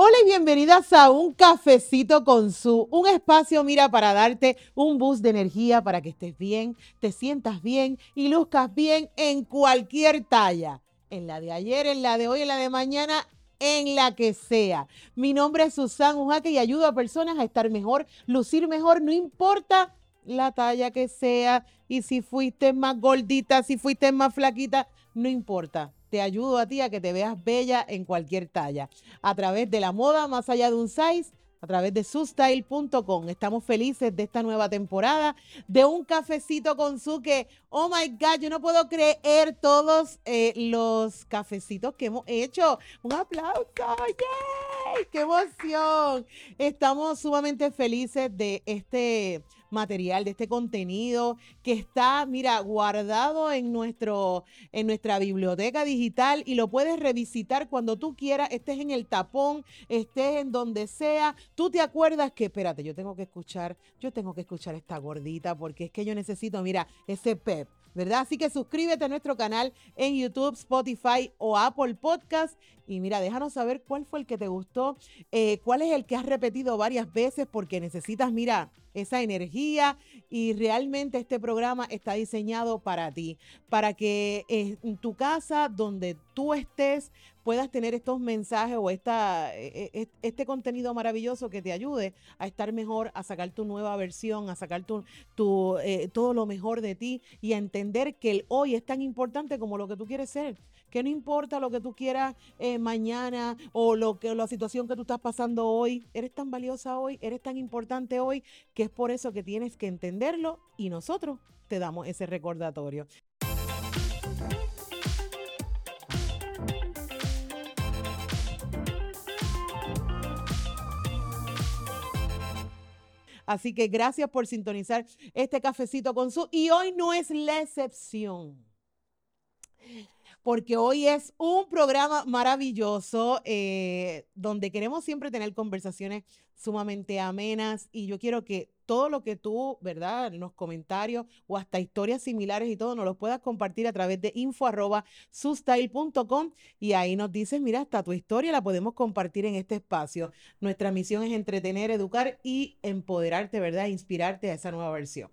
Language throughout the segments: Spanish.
Hola y bienvenidas a un cafecito con su, un espacio, mira, para darte un boost de energía para que estés bien, te sientas bien y luzcas bien en cualquier talla. En la de ayer, en la de hoy, en la de mañana, en la que sea. Mi nombre es Susan Ujaque y ayudo a personas a estar mejor, lucir mejor, no importa la talla que sea y si fuiste más gordita, si fuiste más flaquita, no importa te ayudo a ti a que te veas bella en cualquier talla. A través de la moda más allá de un size, a través de sustyle.com. Estamos felices de esta nueva temporada, de un cafecito con su que, oh my God, yo no puedo creer todos eh, los cafecitos que hemos hecho. Un aplauso. ¡Qué emoción! Estamos sumamente felices de este material, de este contenido que está, mira, guardado en, nuestro, en nuestra biblioteca digital y lo puedes revisitar cuando tú quieras, estés en el tapón, estés en donde sea. Tú te acuerdas que, espérate, yo tengo que escuchar, yo tengo que escuchar esta gordita porque es que yo necesito, mira, ese pep. ¿Verdad? Así que suscríbete a nuestro canal en YouTube, Spotify o Apple Podcast. Y mira, déjanos saber cuál fue el que te gustó, eh, cuál es el que has repetido varias veces porque necesitas, mira, esa energía y realmente este programa está diseñado para ti, para que en tu casa, donde tú estés, puedas tener estos mensajes o esta, e, e, este contenido maravilloso que te ayude a estar mejor, a sacar tu nueva versión, a sacar tu, tu eh, todo lo mejor de ti y a entender que el hoy es tan importante como lo que tú quieres ser que no importa lo que tú quieras eh, mañana o lo que la situación que tú estás pasando hoy, eres tan valiosa hoy, eres tan importante hoy, que es por eso que tienes que entenderlo y nosotros te damos ese recordatorio. Así que gracias por sintonizar este cafecito con su. Y hoy no es la excepción porque hoy es un programa maravilloso eh, donde queremos siempre tener conversaciones sumamente amenas y yo quiero que todo lo que tú, ¿verdad? Los comentarios o hasta historias similares y todo, nos los puedas compartir a través de info y ahí nos dices, mira, hasta tu historia la podemos compartir en este espacio. Nuestra misión es entretener, educar y empoderarte, ¿verdad? Inspirarte a esa nueva versión.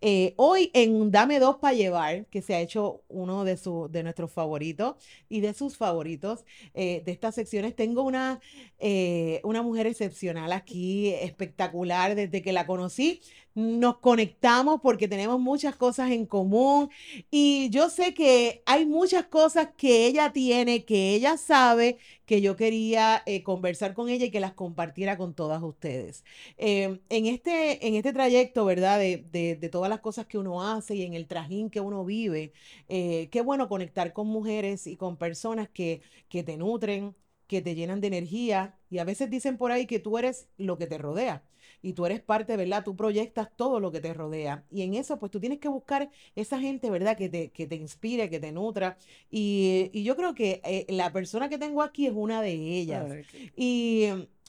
Eh, hoy en Dame Dos para Llevar, que se ha hecho uno de, su, de nuestros favoritos y de sus favoritos eh, de estas secciones, tengo una, eh, una mujer excepcional aquí, espectacular, desde que la conocí nos conectamos porque tenemos muchas cosas en común y yo sé que hay muchas cosas que ella tiene, que ella sabe, que yo quería eh, conversar con ella y que las compartiera con todas ustedes. Em, en, este, en este trayecto, ¿verdad? De, todas las cosas que uno hace y en el trajín que uno vive, eh, qué bueno conectar con mujeres y con personas que, que te nutren, que te llenan de energía y a veces dicen por ahí que tú eres lo que te rodea y tú eres parte, ¿verdad? Tú proyectas todo lo que te rodea. Y en eso, pues tú tienes que buscar esa gente, ¿verdad? Que te, que te inspire, que te nutra. Y, yo creo que eh, la persona que tengo aquí es una de ellas. y,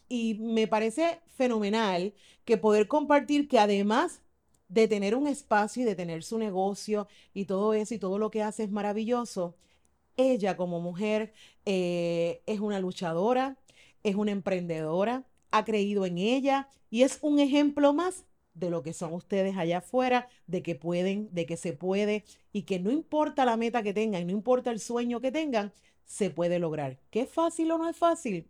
y me parece fenomenal que poder compartir que además de tener un espacio y de tener su negocio y todo eso y todo lo que hace es maravilloso, ella como mujer eh, es una luchadora, es una emprendedora, ha creído en ella y es un ejemplo más de lo que son ustedes allá afuera, de que pueden, de que se puede y que no importa la meta que tengan, no importa el sueño que tengan, se puede lograr. ¿Qué es fácil o no es fácil?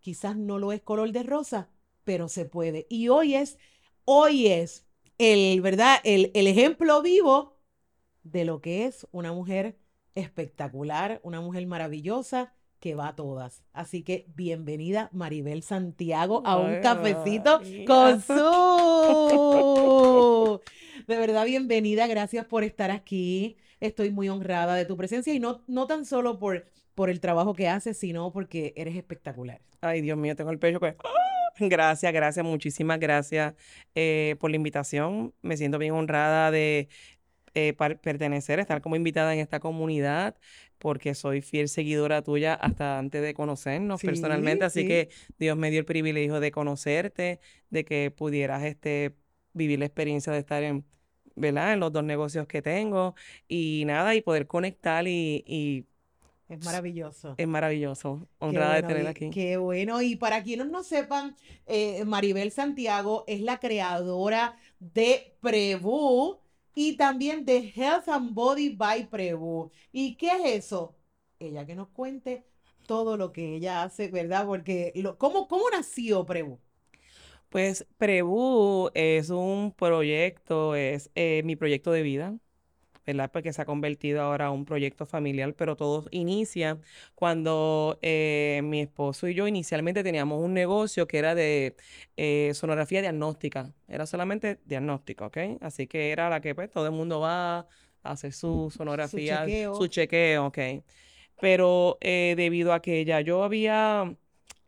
Quizás no lo es color de rosa, pero se puede. Y hoy es, hoy es el, ¿verdad? El, el ejemplo vivo de lo que es una mujer espectacular, una mujer maravillosa que va a todas. Así que bienvenida Maribel Santiago a un cafecito con su. De verdad, bienvenida. Gracias por estar aquí. Estoy muy honrada de tu presencia y no, no tan solo por, por el trabajo que haces, sino porque eres espectacular. Ay, Dios mío, tengo el pecho que... Gracias, gracias, muchísimas gracias eh, por la invitación. Me siento bien honrada de eh, pertenecer, estar como invitada en esta comunidad porque soy fiel seguidora tuya hasta antes de conocernos personalmente, así que Dios me dio el privilegio de conocerte, de que pudieras este, vivir la experiencia de estar en, ¿verdad? en los dos negocios que tengo y nada, y poder conectar y, Es maravilloso. Es maravilloso. Honrada de tenerla aquí. Qué bueno. Y para quienes no sepan, eh, Maribel Santiago es la creadora de Prebu y también de Health and Body by Prebu. ¿Y qué es eso? Ella que nos cuente todo lo que ella hace, ¿verdad? Porque, lo, ¿cómo, ¿cómo nació Prebu? Pues Prebu es un proyecto, es eh, mi proyecto de vida. ¿Verdad? Porque se ha convertido ahora en un proyecto familiar, pero todo inicia cuando eh, mi esposo y yo inicialmente teníamos un negocio que era de eh, sonografía diagnóstica, era solamente diagnóstico, ¿ok? Así que era la que pues todo el mundo va a hacer su sonografía, su chequeo, su chequeo ¿ok? Pero eh, debido a que ya yo había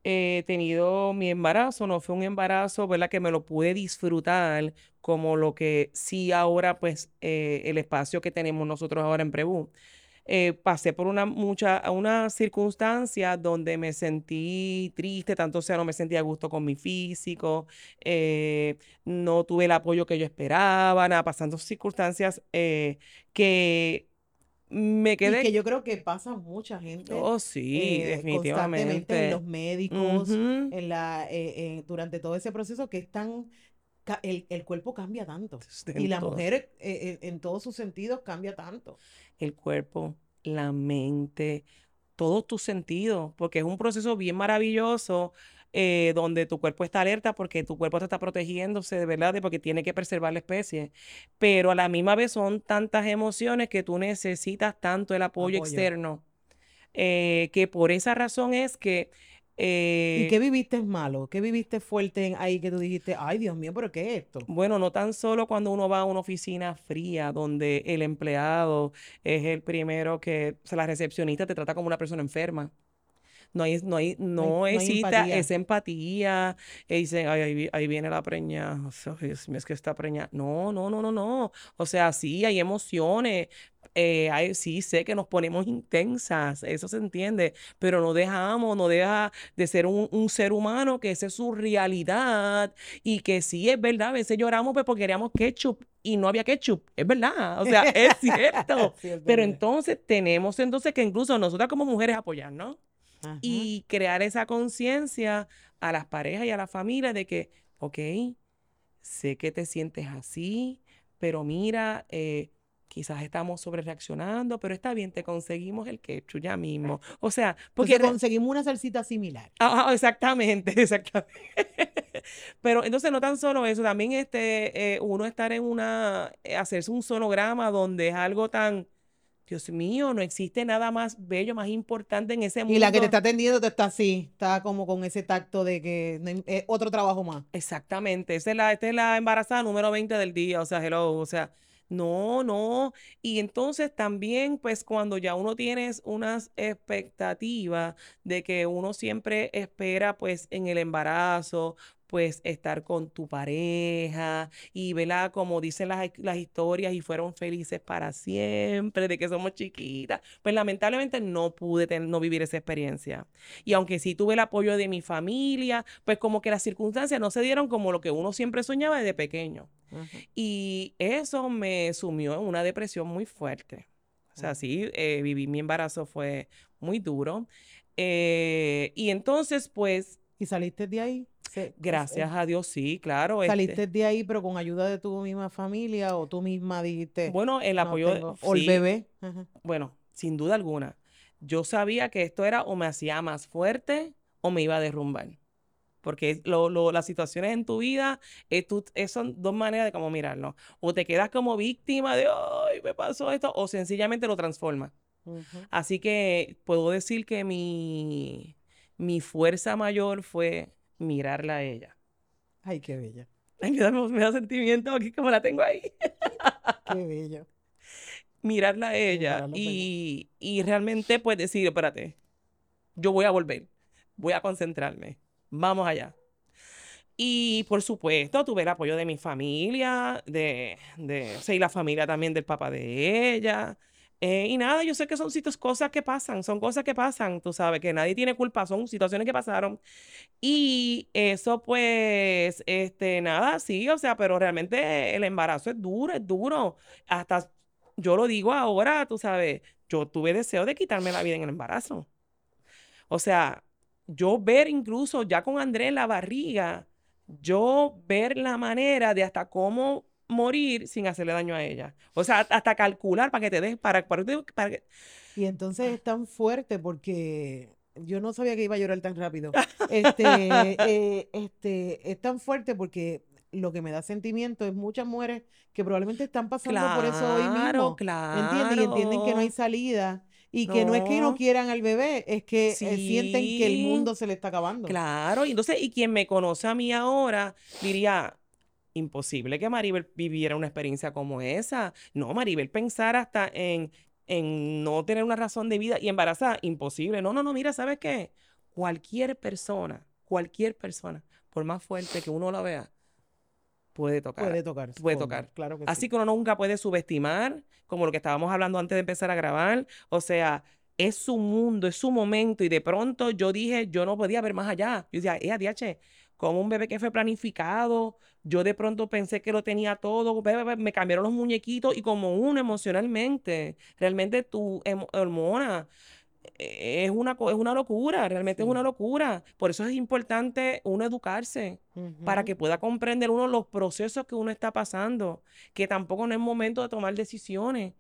he tenido mi embarazo, no fue un embarazo, ¿verdad? Que me lo pude disfrutar como lo que sí ahora, pues, eh, el espacio que tenemos nosotros ahora en Prebu. Eh, pasé por una, mucha, una circunstancia donde me sentí triste, tanto sea no me sentía a gusto con mi físico, eh, no tuve el apoyo que yo esperaba, nada, pasando circunstancias que me quedé. Y que yo creo que pasa mucha gente. Oh, sí, eh, definitivamente. en los médicos, en la, eh, durante todo ese proceso que es tan. El, el cuerpo cambia tanto. y la mujer, eh, en todos sus sentidos, cambia tanto. El cuerpo, la mente, todos tus sentidos, porque es un proceso bien maravilloso eh, donde tu cuerpo está alerta porque tu cuerpo te está protegiéndose de verdad, de porque tiene que preservar la especie. Pero a la misma vez son tantas emociones que tú necesitas tanto el apoyo, externo, eh, que por esa razón es que... ¿Y eh qué viviste malo? ¿Qué viviste fuerte ahí que tú dijiste, ay Dios mío, pero qué es esto? Bueno, no tan solo cuando uno va a una oficina fría donde el empleado es el primero que, o sea, la recepcionista te trata como una persona enferma no hay, no hay, no, existe esa empatía. Y dicen, ay, ahí, viene la preña. es que está preña. No, no, no, no, no. O sea, sí, hay emociones. Eh, hay, sí, sé que nos ponemos intensas, eso se entiende, pero no dejamos, no deja de ser un, un, ser humano, que esa es su realidad y que sí es verdad, a veces lloramos pues, porque queríamos ketchup y no había ketchup, es verdad, o sea, es cierto, pero entonces tenemos entonces que incluso nosotras como mujeres apoyarnos y crear esa conciencia a las parejas y a la familia de que, ok, sé que te sientes así, pero mira, eh, quizás estamos sobre reaccionando, pero está bien, te conseguimos el ketchup ya mismo. O sea, porque conseguimos una salsita similar. Ah, exactamente, exactamente. pero entonces no tan solo eso, también este, eh, uno estar en una, eh, hacerse un sonograma donde es algo tan Dios mío, no existe nada más bello, más importante en ese mundo. Y la que te está atendiendo te está así, está como con ese tacto de que es otro trabajo más. Exactamente, esa es la, esta es la embarazada número 20 del día, o sea, hello, o sea, no, no. Y entonces también, pues cuando ya uno tiene unas expectativas de que uno siempre espera, pues en el embarazo, pues estar con tu pareja y verla como dicen las, las, historias y fueron felices para siempre, de que somos chiquitas. Pues lamentablemente no pude no vivir esa experiencia. Y aunque sí tuve el apoyo de mi familia, pues como que las circunstancias no se dieron como lo que uno siempre soñaba desde pequeño. Y eso me sumió en una depresión muy fuerte. O sea, sí, eh, viví mi embarazo, fue muy duro. Eh, y entonces, pues... ¿Y saliste de ahí? Gracias a Dios, sí, claro. Este ¿Saliste de ahí, pero con ayuda de tu misma familia o tú misma dijiste? Bueno, el apoyo O el bebé. Bueno, sin duda alguna. Yo sabía que esto era o me hacía más fuerte o me iba a derrumbar. Porque las situaciones en tu vida son dos maneras de cómo mirarlo. O te quedas como víctima de, ay, me pasó esto, o sencillamente lo transformas. Así que puedo decir que mi, mi fuerza mayor fue mirarla a ella. Ay, qué bella. Ay, me da, me da sentimiento aquí como la tengo ahí. qué bello. Mirarla a ella y, y realmente pues decir, espérate, yo voy a volver, voy a concentrarme, vamos allá. Y por supuesto, tuve el apoyo de mi familia, de, de, o y la familia también del papá de ella. Eh, y nada, yo sé que son sitios, cosas que pasan, son cosas que pasan, tú sabes, que nadie tiene culpa, son situaciones que pasaron. Y eso pues, este, nada, sí, o sea, pero realmente el embarazo es duro, es duro. Hasta, yo lo digo ahora, tú sabes, yo tuve deseo de quitarme la vida en el embarazo. O sea, yo ver incluso ya con Andrés en la barriga, yo ver la manera de hasta cómo morir sin hacerle daño a ella. O sea, hasta calcular para que te des, para, para, para que... Y entonces es tan fuerte porque yo no sabía que iba a llorar tan rápido. Este, eh, este, es tan fuerte porque lo que me da sentimiento es muchas mujeres que probablemente están pasando por eso hoy mismo. Claro, ¿Entiendes? Y entienden que no hay salida. Y que no es que no quieran al bebé, es que eh, sienten que el mundo se le está acabando. Claro, y entonces, y quien me conoce a mí ahora diría, imposible que Maribel viviera una experiencia como esa. No, Maribel pensar hasta en, en no tener una razón de vida y embarazada, imposible. No, no, no, mira, ¿sabes qué? Cualquier persona, cualquier persona, por más fuerte que uno la vea, puede tocar. Puede tocar. Puede tocar. Claro que Así que uno nunca puede subestimar, como lo que estábamos hablando antes de empezar a grabar. O sea, es su mundo, es su momento. Y de pronto yo dije, yo no podía ver más allá. Yo decía, eh, DH, como un bebé que fue planificado, yo de pronto pensé que lo tenía todo, me cambiaron los muñequitos y como uno emocionalmente, realmente tu hormona e-, es una, es una locura, realmente es una locura. Por eso es importante uno educarse para que pueda comprender uno los procesos que uno está pasando, que tampoco no es momento de tomar decisiones.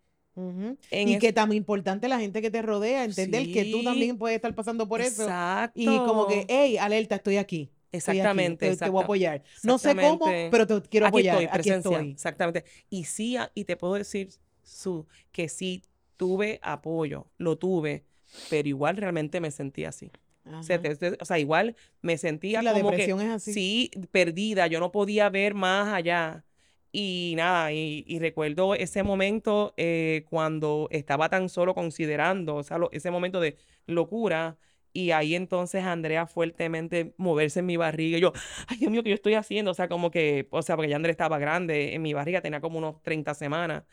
y que tan importante la gente que te rodea, entender que tú también puedes estar pasando por eso. Y como que, hey, alerta, estoy aquí. Exactamente. te, voy a apoyar. No sé cómo, pero te quiero apoyar. Estoy, aquí estoy. Exactamente. Y sí, y te puedo decir, Su, que sí tuve apoyo, lo tuve pero igual realmente me sentía así. O sea, igual me sentía la como depresión que, es así. sí, perdida, yo no podía ver más allá. Y nada, y, recuerdo ese momento eh, cuando estaba tan solo considerando, o sea, ese momento de locura, y ahí entonces Andrea fuertemente moverse en mi barriga. Y yo, ay Dios mío, ¿qué yo estoy haciendo? O sea, como que, o sea, porque ya Andrea estaba grande, en mi barriga tenía como unos 30 semanas.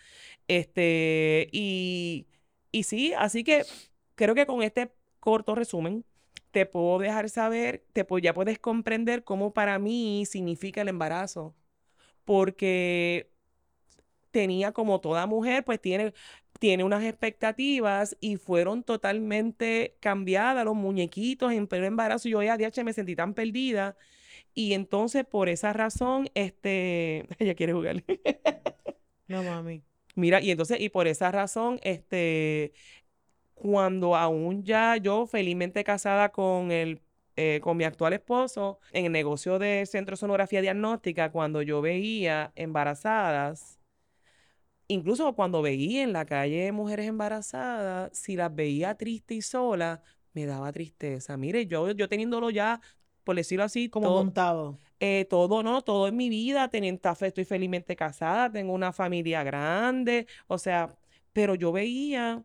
Este, y, y sí, así que creo que con este corto resumen te puedo dejar saber, te, ya puedes comprender cómo para mí significa el embarazo. Porque tenía como toda mujer, pues tiene, tiene unas expectativas y fueron totalmente cambiadas los muñequitos en pleno embarazo. Yo ya, DH, me sentí tan perdida. Y entonces, por esa razón, este, ella quiere jugar. no, mami. Mira, y entonces, y por esa razón, este, cuando aún ya yo felizmente casada con el eh, con mi actual esposo en el negocio de centro sonografía diagnóstica, cuando yo veía embarazadas, incluso cuando veía en la calle mujeres embarazadas, si las veía triste y sola, me daba tristeza. Mire, yo, yo teniéndolo ya, por decirlo así, como montado. Eh, todo, no, todo en mi vida, teniendo, estoy felizmente casada, tengo una familia grande, o sea, pero yo veía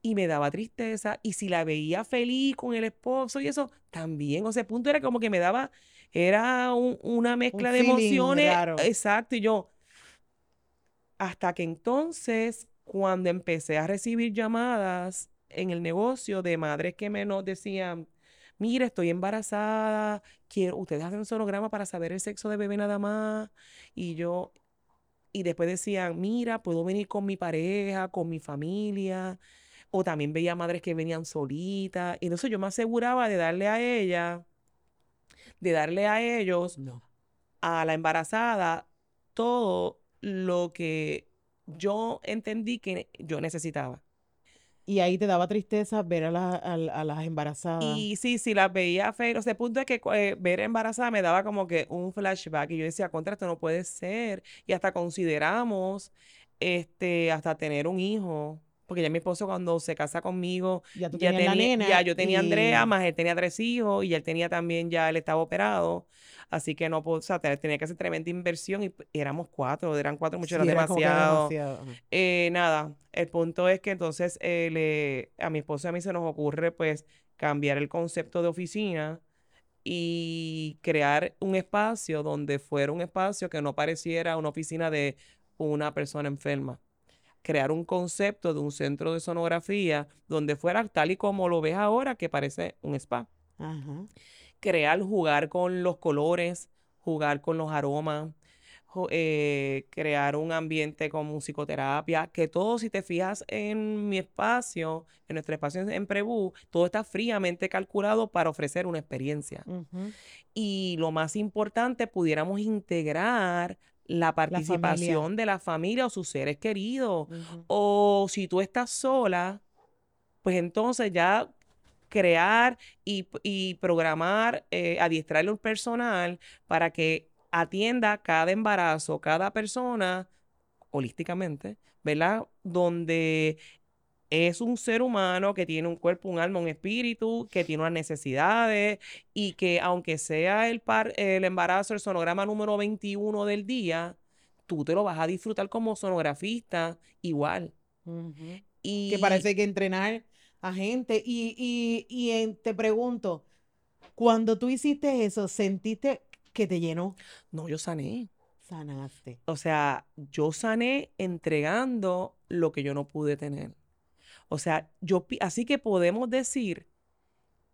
y me daba tristeza. Y si la veía feliz con el esposo y eso, también. O sea, punto era como que me daba, era una mezcla de emociones. Exacto. Y yo, hasta que entonces, cuando empecé a recibir llamadas en el negocio de madres que me nos decían, mire, estoy embarazada, quiero, ustedes hacen un sonograma para saber el sexo de bebé nada más. Y yo, y después decían, mira, puedo venir con mi pareja, con mi familia. O también veía madres que venían solitas. Y entonces yo me aseguraba de darle a ella, de darle a ellos, a la embarazada, todo lo que yo entendí que yo necesitaba. Y ahí te daba tristeza ver a, las embarazadas. Y sí, sí, las veía feo. O sea, el punto es que eh, ver embarazada me daba como que un flashback. Y yo decía, contra, esto no puede ser. Y hasta consideramos este, hasta tener un hijo porque ya mi esposo cuando se casa conmigo, ya, tenía, ya yo tenía Andrea, más él tenía tres hijos y él tenía también, ya él estaba operado, así que no puedo, o sea, tenía que hacer tremenda inversión y, éramos cuatro, eran cuatro, mucho, era demasiado. Eh, nada, el punto es que entonces eh, a mi esposo y a mí se nos ocurre pues cambiar el concepto de oficina y crear un espacio donde fuera un espacio que no pareciera una oficina de una persona enferma crear un concepto de un centro de sonografía donde fuera tal y como lo ves ahora, que parece un spa. Crear, jugar con los colores, jugar con los aromas, eh, crear un ambiente con musicoterapia, que todo, si te fijas en mi espacio, en nuestro espacio en, Prebú, todo está fríamente calculado para ofrecer una experiencia. Y lo más importante, pudiéramos integrar la participación de la familia o sus seres queridos. O si tú estás sola, pues entonces ya crear y, y programar, eh, adiestrarle un personal para que atienda cada embarazo, cada persona, holísticamente, ¿verdad? Donde es un ser humano que tiene un cuerpo, un alma, un espíritu, que tiene unas necesidades y que aunque sea el, par, el embarazo, el sonograma número 21 del día, tú te lo vas a disfrutar como sonografista igual. Que Y eso hay que entrenar a gente. Y, y, y en- te pregunto, cuando tú hiciste eso, ¿sentiste que te llenó? no, yo sané. Sanaste. O sea, yo sané entregando lo que yo no pude tener. O sea, yo, así que podemos decir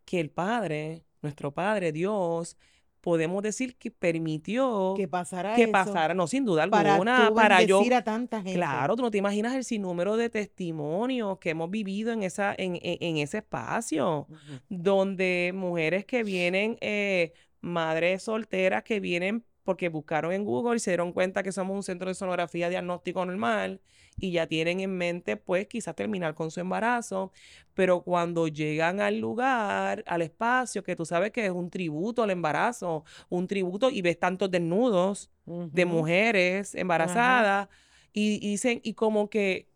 que el Padre, nuestro Padre, Dios, podemos decir que permitió Que pasara que eso pasara, no, sin duda para alguna, tú para yo, a tanta gente. claro, tú no te imaginas el sinnúmero de testimonios que hemos vivido en esa, en, en- en ese espacio, donde mujeres que vienen, eh, madres solteras que vienen porque buscaron en Google y se dieron cuenta que somos un centro de sonografía diagnóstico normal y ya tienen en mente, pues, quizás terminar con su embarazo, pero cuando llegan al lugar, al espacio, que tú sabes que es un tributo al embarazo, un tributo y ves tantos desnudos de mujeres embarazadas y, y dicen, y como que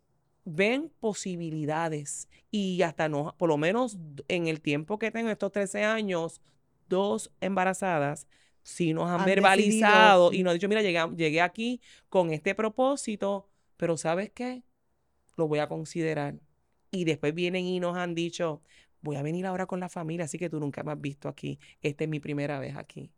ven posibilidades y hasta no, por lo menos en el tiempo que tengo, estos 13 años, dos embarazadas, sí nos han Han verbalizado y decidido, nos han dicho, mira, llegué, llegué aquí con este propósito, pero ¿sabes qué? Lo voy a considerar. Y después vienen y nos han dicho, voy a venir ahora con la familia, así que tú nunca me has visto aquí. Esta es mi primera vez aquí.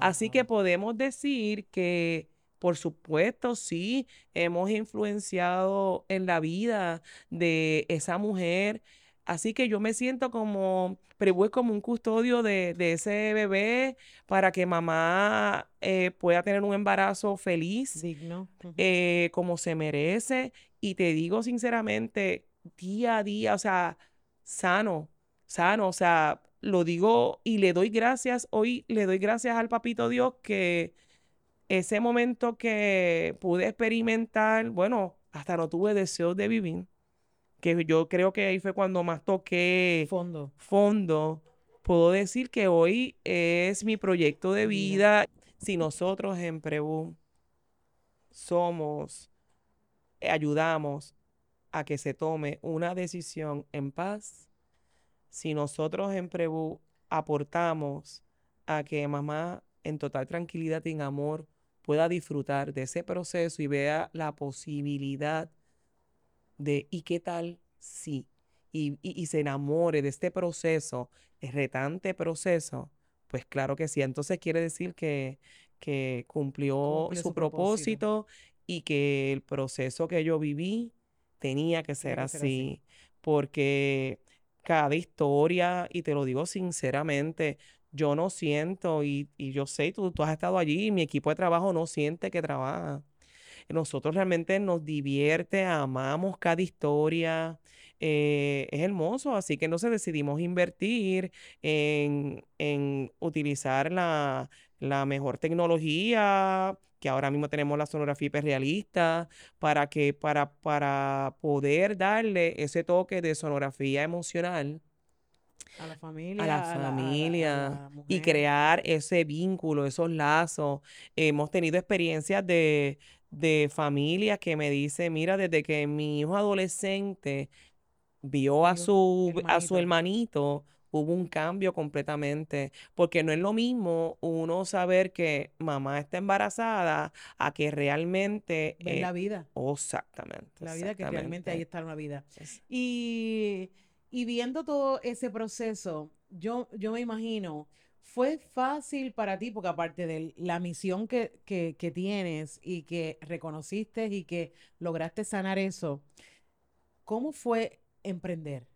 Así que podemos decir que, por supuesto, sí, hemos influenciado en la vida de esa mujer. Así que yo me siento como, pero es como un custodio de, de ese bebé para que mamá eh, pueda tener un embarazo feliz, Digno. Eh, como se merece. Y te digo sinceramente, día a día, o sea, sano, sano, o sea, lo digo y le doy gracias, hoy le doy gracias al papito Dios que ese momento que pude experimentar, bueno, hasta no tuve deseos de vivir, que yo creo que ahí fue cuando más toqué Fondo. fondo, puedo decir que hoy es mi proyecto de Vida. vida. Si nosotros en Prebu somos, eh, ayudamos a que se tome una decisión en paz, si nosotros en Prebu aportamos a que mamá en total tranquilidad y en amor pueda disfrutar de ese proceso y vea la posibilidad de ¿y qué tal si? Y, y- y se enamore de este proceso, el retante proceso, pues claro que sí. Entonces quiere decir que, que cumplió su su propósito. propósito y que el proceso que yo viví tenía que ser Tenía que ser así. así, porque cada historia, y te lo digo sinceramente, yo no siento, y, y yo sé, tú, tú has estado allí, y mi equipo de trabajo no siente que trabaja. Nosotros realmente nos divierte, amamos cada historia, eh, es hermoso, así que entonces decidimos invertir en, en utilizar la, la mejor tecnología, que ahora mismo tenemos la sonografía hiperrealista, para que, para, para poder darle ese toque de sonografía emocional A la a familia, a la, a la- a familia y crear ese vínculo, esos lazos. Hemos tenido experiencias de, de familias que me dicen, mira, desde que mi hijo adolescente vio a su, a su hermanito. hermanito, hubo un cambio completamente, porque no es lo mismo uno saber que mamá está embarazada a que realmente... Ver eh, la vida. oh, exactamente, La vida que realmente ahí está una vida. Es- Y, y viendo todo ese proceso, yo, yo me imagino, fue fácil para ti, porque aparte de la misión que, que, que tienes y que reconociste y que lograste sanar eso, ¿cómo fue emprender?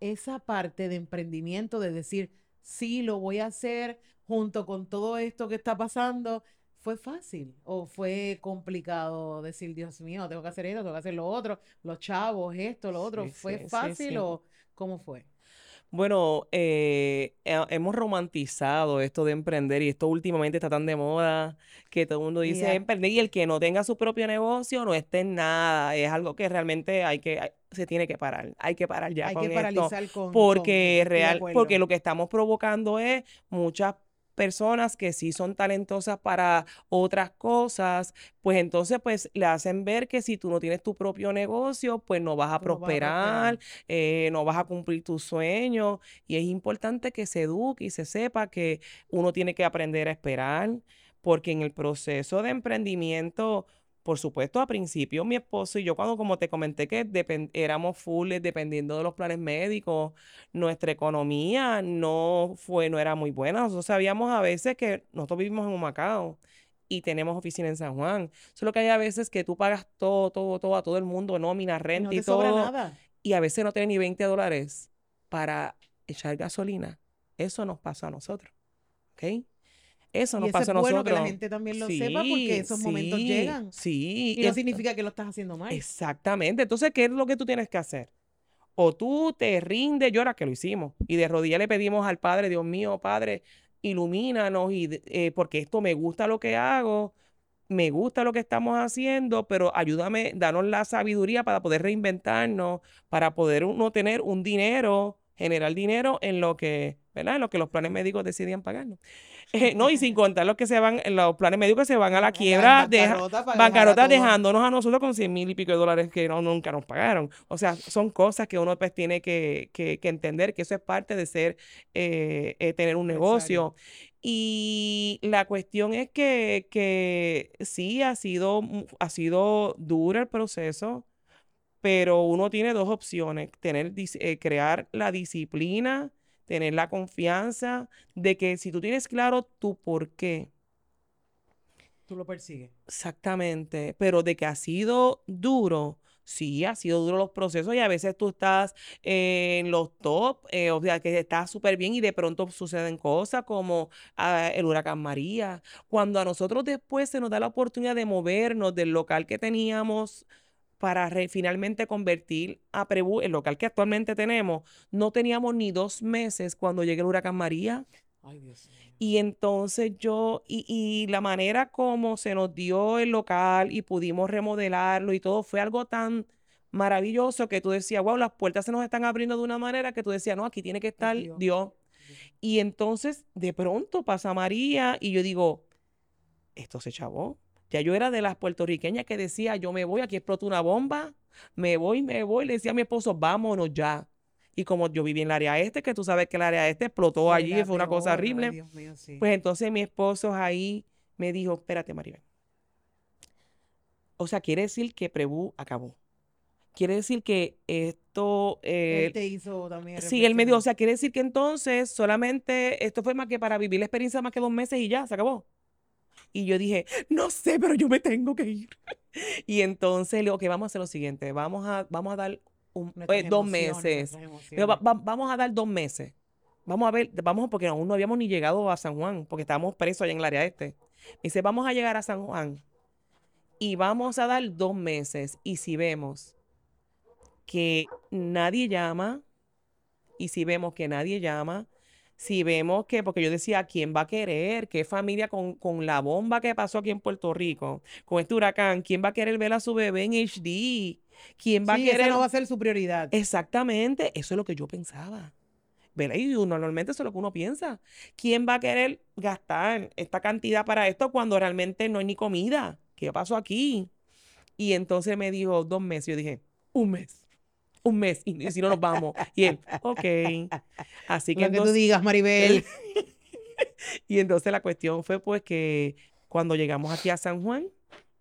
Esa parte de emprendimiento, de decir, sí, lo voy a hacer junto con todo esto que está pasando, ¿Fue fácil o fue complicado decir, Dios mío, tengo que hacer esto, tengo que hacer lo otro, los chavos, esto, lo otro? Sí, ¿Fue sí, fácil sí. o cómo fue? Bueno, eh, he- hemos romantizado esto de emprender y esto últimamente está tan de moda que todo el mundo dice emprender y el que no tenga su propio negocio no esté en nada. Es algo que realmente hay que, hay- se tiene que parar. Hay que parar ya Hay con que esto paralizar con, porque real, porque lo que estamos provocando es muchas personas que sí son talentosas para otras cosas, pues entonces pues le hacen ver que si tú no tienes tu propio negocio, pues no vas a vas prosperar. eh, no vas a cumplir tus sueños y es importante que se eduque y se sepa que uno tiene que aprender a esperar, porque en el proceso de emprendimiento, por supuesto, a principio mi esposo y yo cuando como te comenté que éramos fulles dependiendo de los planes médicos, nuestra economía no fue, no era muy buena. Nosotros sabíamos a veces que nosotros vivimos en Humacao y tenemos oficina en San Juan. Solo que hay a veces que tú pagas todo, todo, todo a todo el mundo, nómina, no renta y te sobra todo nada. y a veces no tiene ni 20 dólares para echar gasolina. Eso nos pasó a nosotros, ¿ok? Eso Y eso pasó es a bueno que la nosotros. gente también lo sepa porque Sí, esos momentos llegan. sí. Y no es- significa que lo estás haciendo mal. Exactamente. Entonces, ¿qué es lo que tú tienes que hacer? O tú te rindes, llora que lo hicimos. Y de rodillas le pedimos al Padre, Dios mío, Padre, ilumínanos, y, eh, porque esto me gusta lo que hago, me gusta lo que estamos haciendo, pero ayúdame, danos la sabiduría para poder reinventarnos, para poder uno tener un dinero, generar dinero en lo que, ¿verdad? En lo que los planes médicos decidían pagarnos. Eh, no, y sin contar los que se van, los planes médicos que se van a la quiebra, deja- bancarrota para dejar a bancarrota todos. dejándonos a nosotros con 100 mil y pico de dólares que no, nunca nos pagaron. O sea, son cosas que uno pues tiene que, que- que entender que eso es parte de ser, eh, eh, tener un negocio. Y la cuestión es que, que sí, ha sido, ha sido duro el proceso, pero uno tiene dos opciones, tener, eh, crear la disciplina, tener la confianza de que si tú tienes claro tu por qué, Tú lo persigues. Exactamente, pero de que ha sido duro, sí, ha sido duro los procesos y a veces tú estás eh, en los top, eh, o sea, que estás súper bien y de pronto suceden cosas como ah, el huracán María. Cuando a nosotros después se nos da la oportunidad de movernos del local que teníamos para re- finalmente convertir a Prebu, el local que actualmente tenemos, no teníamos ni dos meses cuando llegue el huracán María. Ay, Dios mío. Y entonces yo, y, y la manera como se nos dio el local y pudimos remodelarlo y todo fue algo tan maravilloso que tú decías, wow, las puertas se nos están abriendo de una manera que tú decías, no, aquí tiene que estar Dios. Dios. Y entonces de pronto pasa María y yo digo, esto se chavó. Ya yo era de las puertorriqueñas que decía, yo me voy, aquí explotó una bomba, me voy, me voy. Le decía a mi esposo, vámonos ya. Y como yo viví en el área este, que tú sabes que el área este explotó allí, fue una cosa horrible. Dios mío, sí. Pues entonces mi esposo ahí me dijo, espérate, Maribel. O sea, quiere decir que Prebu acabó. Quiere decir que esto... eh, Él te hizo también sí, él me dijo, o sea, quiere decir que entonces solamente esto fue más que para vivir la experiencia más que dos meses y ya, se acabó. Y yo dije, no sé, pero yo me tengo que ir. Y entonces le digo, ok, vamos a hacer lo siguiente, vamos a, vamos a dar un- eh, dos meses. va- va- vamos a dar dos meses. Vamos a ver, vamos, porque aún no habíamos ni llegado a San Juan, porque estábamos presos allá en el área este. Me dice, vamos a llegar a San Juan y vamos a dar dos meses. Y si vemos que nadie llama, y si vemos que nadie llama, si vemos que, porque yo decía, ¿quién va a querer? ¿Qué familia con, con la bomba que pasó aquí en Puerto Rico, con este huracán? ¿Quién va a querer ver a su bebé en HD? ¿Quién va a querer? esa no va a ser su prioridad. Exactamente, eso es lo que yo pensaba. ¿Verdad? Y uno- normalmente eso es lo que uno piensa. ¿Quién va a querer gastar esta cantidad para esto cuando realmente no hay ni comida? ¿Qué pasó aquí? Y entonces me dijo dos meses. Yo dije, un mes, un mes, y, si no nos vamos. Y él, ok. Así que Lo que tú entonces, digas, Maribel. y entonces la cuestión fue pues que cuando llegamos aquí a San Juan,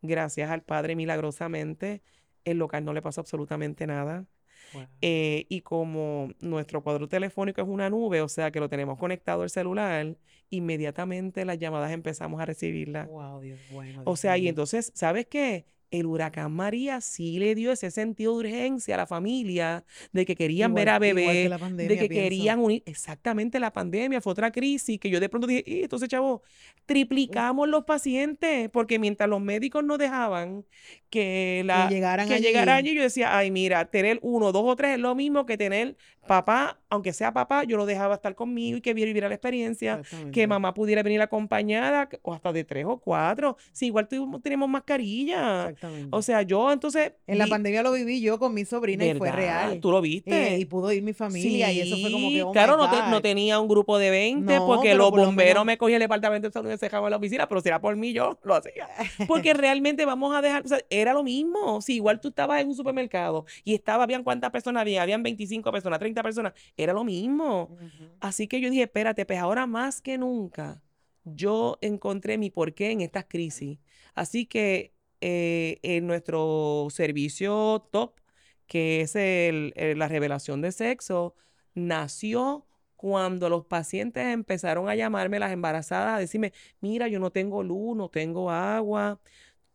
gracias al Padre milagrosamente, el local no le pasó absolutamente nada. Wow. Eh, y como nuestro cuadro telefónico es una nube, o sea que lo tenemos conectado al celular, inmediatamente las llamadas empezamos a recibirlas. Wow, Dios bueno. O Dios sea, y entonces, ¿sabes qué? El huracán María sí le dio ese sentido de urgencia a la familia, de que querían ver a que bebé, de que pienso. querían unir. Exactamente, la pandemia fue otra crisis que yo de pronto dije, "Y, entonces, chavo, triplicamos los pacientes, porque mientras los médicos no dejaban que, la, llegaran que allí. llegaran allí, yo decía, ay, mira, tener uno, dos o tres es lo mismo que tener papá, aunque sea papá, yo lo dejaba estar conmigo y que viviera la experiencia que mamá pudiera venir acompañada o hasta de tres o cuatro. Si igual tuvimos, tenemos mascarilla. Exactamente. O sea, yo entonces. en la pandemia lo viví yo con mi sobrina y fue real. Tú lo Eh, viste. y pudo ir mi familia y eso fue como que, oh claro, no, te- God. no tenía un grupo de 20 No, porque los por bomberos me cogían el departamento de salud y me dejaban en la oficina, pero si era por mí, yo lo hacía. Porque realmente vamos a dejar, o sea, era lo mismo. Si igual tú estabas en un supermercado y estaba, habían cuántas personas había, habían 25 personas, 30 personas, era lo mismo. Así que yo dije, espérate, pues ahora más que nunca yo encontré mi porqué en estas crisis. Así que eh, en nuestro servicio top, que es el- el- la revelación de sexo, nació cuando los pacientes empezaron a llamarme, las embarazadas, a decirme, mira, yo no tengo luz, no tengo agua.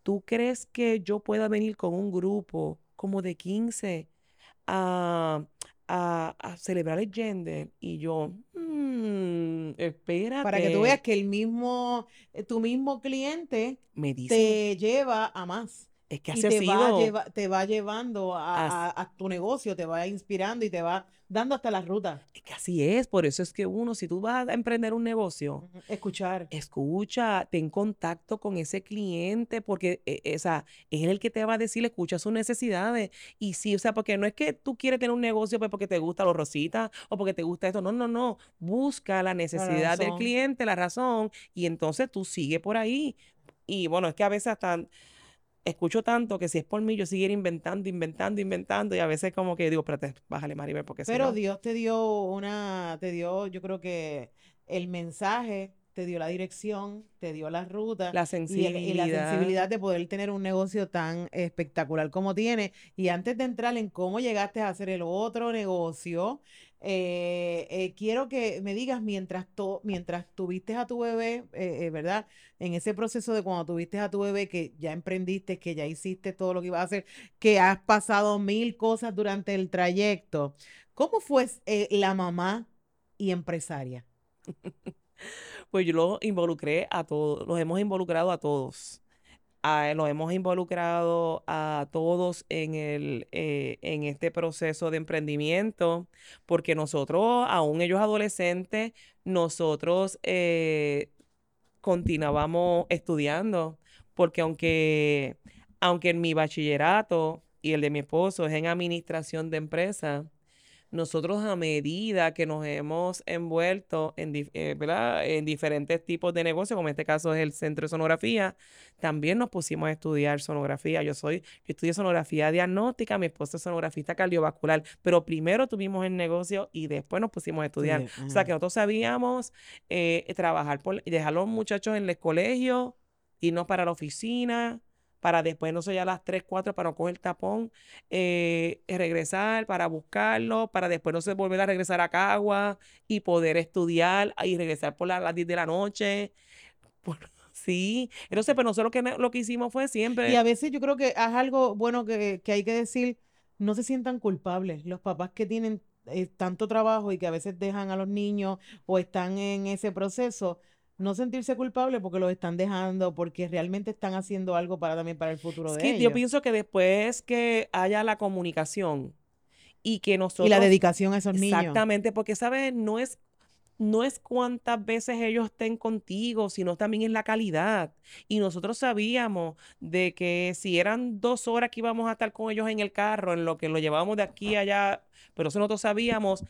¿Tú crees que yo pueda venir con un grupo como de 15 a, a, a celebrar el gender? Y yo, "Mm, espérate. Para que tú veas que el mismo, eh, tu mismo cliente me dice, te lleva a más. Es que Y así ha te va, sido. lleva- te va llevando a, As- a- a tu negocio, te va inspirando y te va dando hasta la ruta. Es que así es. Por eso es que uno, si tú vas a emprender un negocio. Escuchar. escucha, ten contacto con ese cliente, porque eh, eh, o sea, es el que te va a decir, escucha sus necesidades. Y sí, o sea, porque no es que tú quieres tener un negocio pues, porque te gusta los rositas o porque te gusta esto. No, no, no. Busca la necesidad del cliente, la razón, y entonces tú sigue por ahí. Y bueno, es que a veces hasta escucho tanto que si es por mí, yo siguiera inventando, inventando, inventando, y a veces como que digo, espérate, bájale, Maribel, porque si Pero no. Dios te dio una, te dio, yo creo que el mensaje, te dio la dirección, te dio la ruta. La y, el- y la sensibilidad. sensibilidad de poder tener un negocio tan espectacular como tiene. Y antes de entrar en cómo llegaste a hacer el otro negocio, eh, eh, quiero que me digas mientras, to- mientras tuviste a tu bebé, eh, eh, ¿verdad? En ese proceso de cuando tuviste a tu bebé, que ya emprendiste, que ya hiciste todo lo que ibas a hacer, que has pasado mil cosas durante el trayecto. ¿Cómo fue la mamá y empresaria? Pues yo los involucré a todos, los hemos involucrado a todos. A- los hemos involucrado a todos en el, eh, en este proceso de emprendimiento, porque nosotros, aún ellos adolescentes, nosotros eh, continuábamos estudiando, porque aunque, aunque en mi bachillerato y el de mi esposo es en administración de empresas, nosotros a medida que nos hemos envuelto en, eh, ¿verdad? en diferentes tipos de negocios, como en este caso es el centro de sonografía, también nos pusimos a estudiar sonografía. Yo soy, yo estudié sonografía diagnóstica, mi esposo es sonografista cardiovascular, pero primero tuvimos el negocio y después nos pusimos a estudiar. O sea que nosotros sabíamos eh, trabajar por, dejar a los muchachos en el colegio, irnos para la oficina, para después, no sé, ya a las 3, 4 para no coger tapón, eh, regresar, para buscarlo, para después no sé, volver a regresar a Cagua y poder estudiar y regresar por la- las 10 de la noche. Por- sí, entonces, pero nosotros lo que, lo que hicimos fue Y siempre, a veces yo creo que es algo bueno que, que hay que decir, no se sientan culpables. Los papás que tienen eh, tanto trabajo y que a veces dejan a los niños o están en ese proceso, no sentirse culpables porque los están dejando, porque realmente están haciendo algo para también para el futuro es de que yo ellos. pienso que después que haya la comunicación y que Y la nosotros dedicación a esos niños. Exactamente, porque sabes, no es, no es cuántas veces ellos estén contigo, sino también es la calidad. Y nosotros sabíamos de que si eran dos horas que íbamos a estar con ellos en el carro, en lo que lo llevábamos de aquí a allá, pero eso nosotros sabíamos.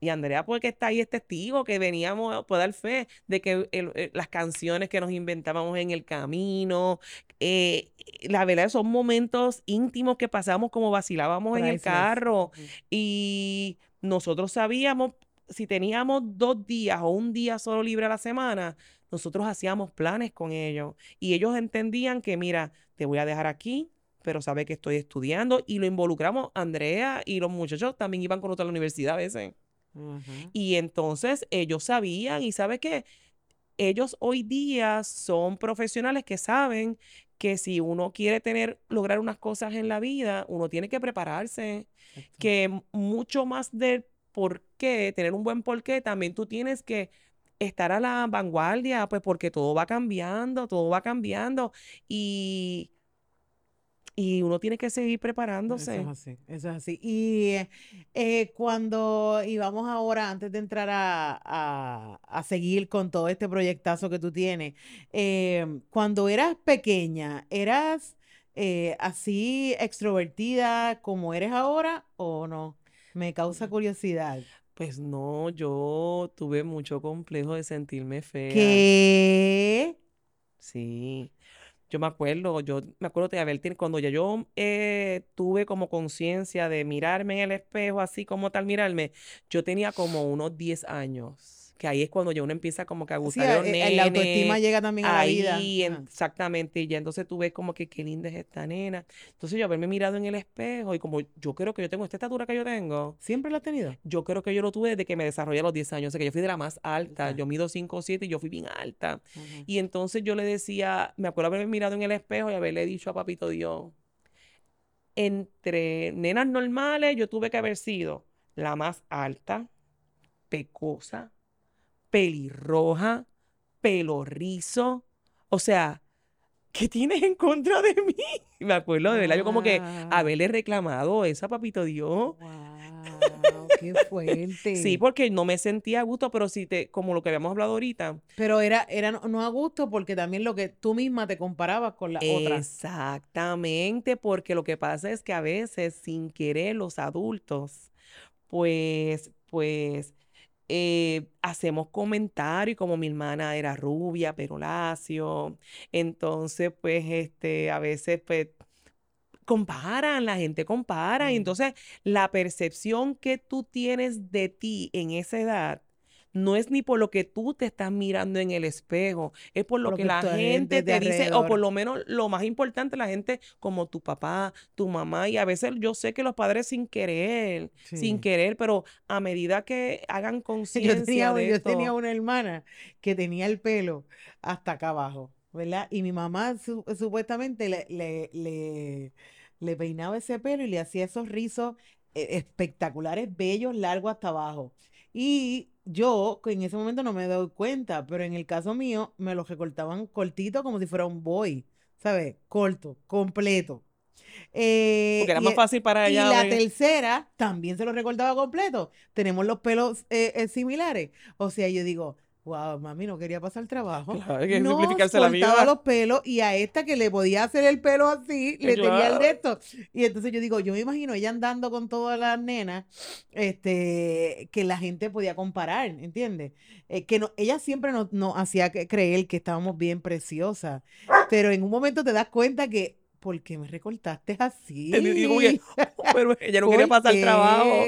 Y Andrea, porque está ahí, es testigo, que veníamos, puede dar fe de que el- eh, las canciones que nos inventábamos en el camino, eh, la verdad son momentos íntimos que pasamos como vacilábamos en el carro. Y nosotros sabíamos, si teníamos dos días o un día solo libre a la semana, nosotros hacíamos planes con ellos. Y ellos entendían que, mira, te voy a dejar aquí, pero sabe que estoy estudiando. Y lo involucramos, Andrea y los muchachos también iban con nosotros a la universidad a veces. Y entonces ellos sabían, y sabe qué, ellos hoy día son profesionales que saben que si uno quiere tener, lograr unas cosas en la vida, uno tiene que prepararse, que mucho más de por qué, tener un buen porqué, también tú tienes que estar a la vanguardia, pues porque todo va cambiando, todo va cambiando y y uno tiene que seguir preparándose. Eso es así, eso es así. Y eh, cuando íbamos ahora, antes de entrar a, a, seguir con todo este proyectazo que tú tienes, em, cuando eras pequeña, ¿eras eh, así extrovertida como eres ahora o no? Me causa curiosidad. Pues no, yo tuve mucho complejo de sentirme fea. ¿Qué? Sí. Yo me acuerdo, yo me acuerdo de haber cuando ya yo eh, tuve como conciencia de mirarme en el espejo, así como tal mirarme, yo tenía como unos 10 años que ahí es cuando ya uno empieza como que a gustar de los nenes. Eh, la autoestima llega también a la vida. exactamente, y ya entonces tú ves como que qué linda es esta nena. Entonces yo haberme mirado en el espejo y como yo creo que yo tengo esta estatura que yo tengo. ¿Siempre la has tenido? Yo creo que yo lo tuve desde que me desarrollé a los 10 años, o sea que yo fui de la más alta, yo mido 5 o 7 y yo fui bien alta. Y entonces yo le decía, me acuerdo haberme mirado en el espejo y haberle dicho a Papito Dios, entre nenas normales yo tuve que haber sido la más alta, pecosa, pelirroja, pelo rizo. O sea, ¿qué tienes en contra de mí? Me acuerdo de verdad, yo como que haberle reclamado eso a Papito Dios. Wow, qué fuerte. Sí, porque no me sentía a gusto, pero sí te, como lo que habíamos hablado ahorita. Pero era, era no a gusto porque también lo que tú misma te comparabas con la otra. Exactamente, porque lo que pasa es que a veces sin querer los adultos, pues, pues eh, hacemos comentarios como mi hermana era rubia, pero lacio. Entonces, pues, este, a veces, pues, comparan, la gente compara. Y entonces, la percepción que tú tienes de ti en esa edad no es ni por lo que tú te estás mirando en el espejo, es por lo, que, la gente te dice, o por lo menos lo más importante, la gente como tu papá, tu mamá, y a veces yo sé que los padres sin querer, sin querer, pero a medida que hagan conciencia yo tenía, Yo tenía una hermana que tenía el pelo hasta acá abajo, ¿verdad? Y mi mamá supuestamente le, le, le, peinaba ese pelo y le hacía esos rizos eh, espectaculares, bellos, largos hasta abajo. Y yo en ese momento no me doy cuenta, pero en el caso mío me lo recortaban cortito como si fuera un boy, ¿sabes? Corto, completo. Eh, Porque era más fácil para ella. Y la tercera también se lo recortaba completo. Tenemos los pelos eh, eh, similares. O sea, yo digo, Wow, mami, no quería pasar trabajo. Claro, hay que no, simplificarse la vida. los pelos y a esta que le podía hacer el pelo así, le tenía el de esto. Y entonces yo digo, yo me imagino ella andando con todas las nenas, este, que la gente podía comparar, ¿entiendes? Eh, que no, ella siempre nos, nos hacía creer que estábamos bien preciosas, pero en un momento te das cuenta que ¿por qué me recortaste así? pero ella no quería pasar trabajo.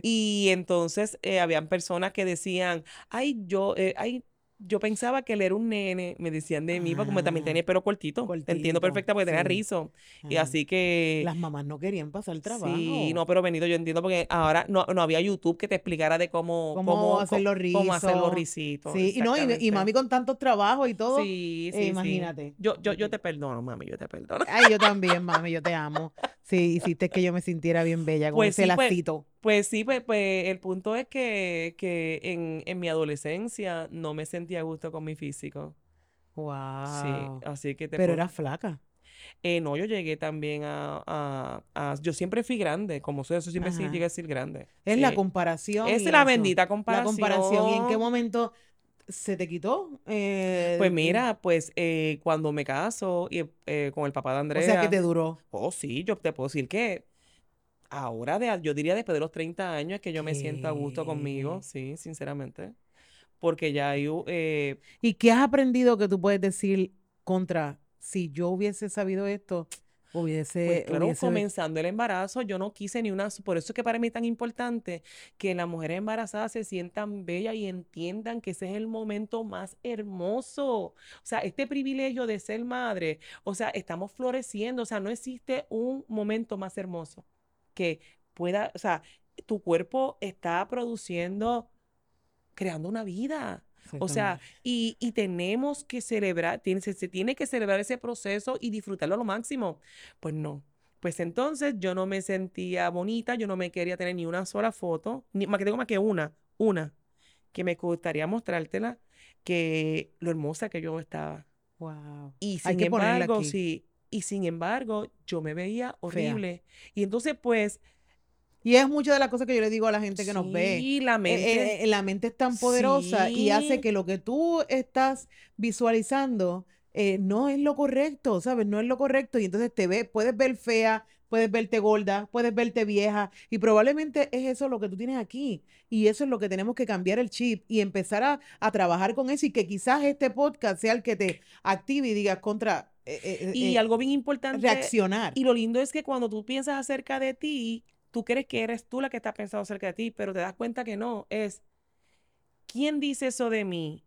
Y entonces eh, habían personas que decían, ay, yo, eh, ay, yo pensaba que él era un nene, me decían de mí, porque también tenía el pelo cortito. Entiendo perfectamente porque tenía rizo. Y así que. Las mamás no querían pasar el trabajo. Sí, no, pero Benito, yo entiendo porque ahora no, no había YouTube que te explicara de cómo, cómo, hacer los rizos. Cómo hacer los risitos. Sí, y, no, y, mami con tantos trabajos y todo. Sí, sí. imagínate. Yo, yo, yo te perdono, mami, yo te perdono. Ay, yo también, mami, yo te amo. Sí, hiciste que yo me sintiera bien bella con pues ese pues, lacito. Pues, sí, pues, pues el punto es que, que en, en, mi adolescencia no me sentía a gusto con mi físico. Wow. Sí, así que te Pero era flaca. Eh, no, yo llegué también a, a, Yo siempre fui grande, como soy, eso siempre sí llegué a ser grande. Es la comparación. Es la bendita comparación. La comparación. ¿Y en qué momento se te quitó? Eh, pues mira, pues eh, cuando me caso y, eh, con el papá de Andrea. O sea, que te duró. Oh, sí, yo te puedo decir que ahora, de, yo diría después de los 30 años, es que yo me siento a gusto conmigo, sí, sinceramente. Porque ya hay... ¿Y qué has aprendido que tú puedes decir contra, si yo hubiese sabido esto, Hubiese, pues claro, comenzando el embarazo, yo no quise ni una. Por eso es que para mí es tan importante que las mujeres embarazadas se sientan bellas y entiendan que ese es el momento más hermoso. O sea, este privilegio de ser madre, o sea, estamos floreciendo. O sea, no existe un momento más hermoso que pueda. O sea, tu cuerpo está produciendo, creando una vida. O sea, y, y tenemos que celebrar, tiene, se, se tiene que celebrar ese proceso y disfrutarlo a lo máximo. Pues no. Pues entonces yo no me sentía bonita, yo no me quería tener ni una sola foto, ni más que tengo más que una, una, que me gustaría mostrártela, que lo hermosa que yo estaba. Wow. Y Hay sin que ponerla embargo, aquí. sí, y sin embargo, yo me veía Fea. horrible. Y entonces, pues, Y es muchas de las cosas que yo le digo a la gente que nos ve. sí, la Eh, mente, eh, eh, la mente es tan poderosa y hace que lo que tú estás visualizando eh, no es lo correcto, ¿sabes? No es lo correcto y entonces te ves, puedes ver fea, puedes verte gorda, puedes verte vieja y probablemente es eso lo que tú tienes aquí y eso es lo que tenemos que cambiar el chip y empezar a, a trabajar con eso y que quizás este podcast sea el que te active y digas contra, eh, eh, y eh, algo bien importante, reaccionar. y lo lindo es que cuando tú piensas acerca de ti, tú crees que eres tú la que está pensando acerca de ti, pero te das cuenta que no, es, ¿quién dice eso de mí?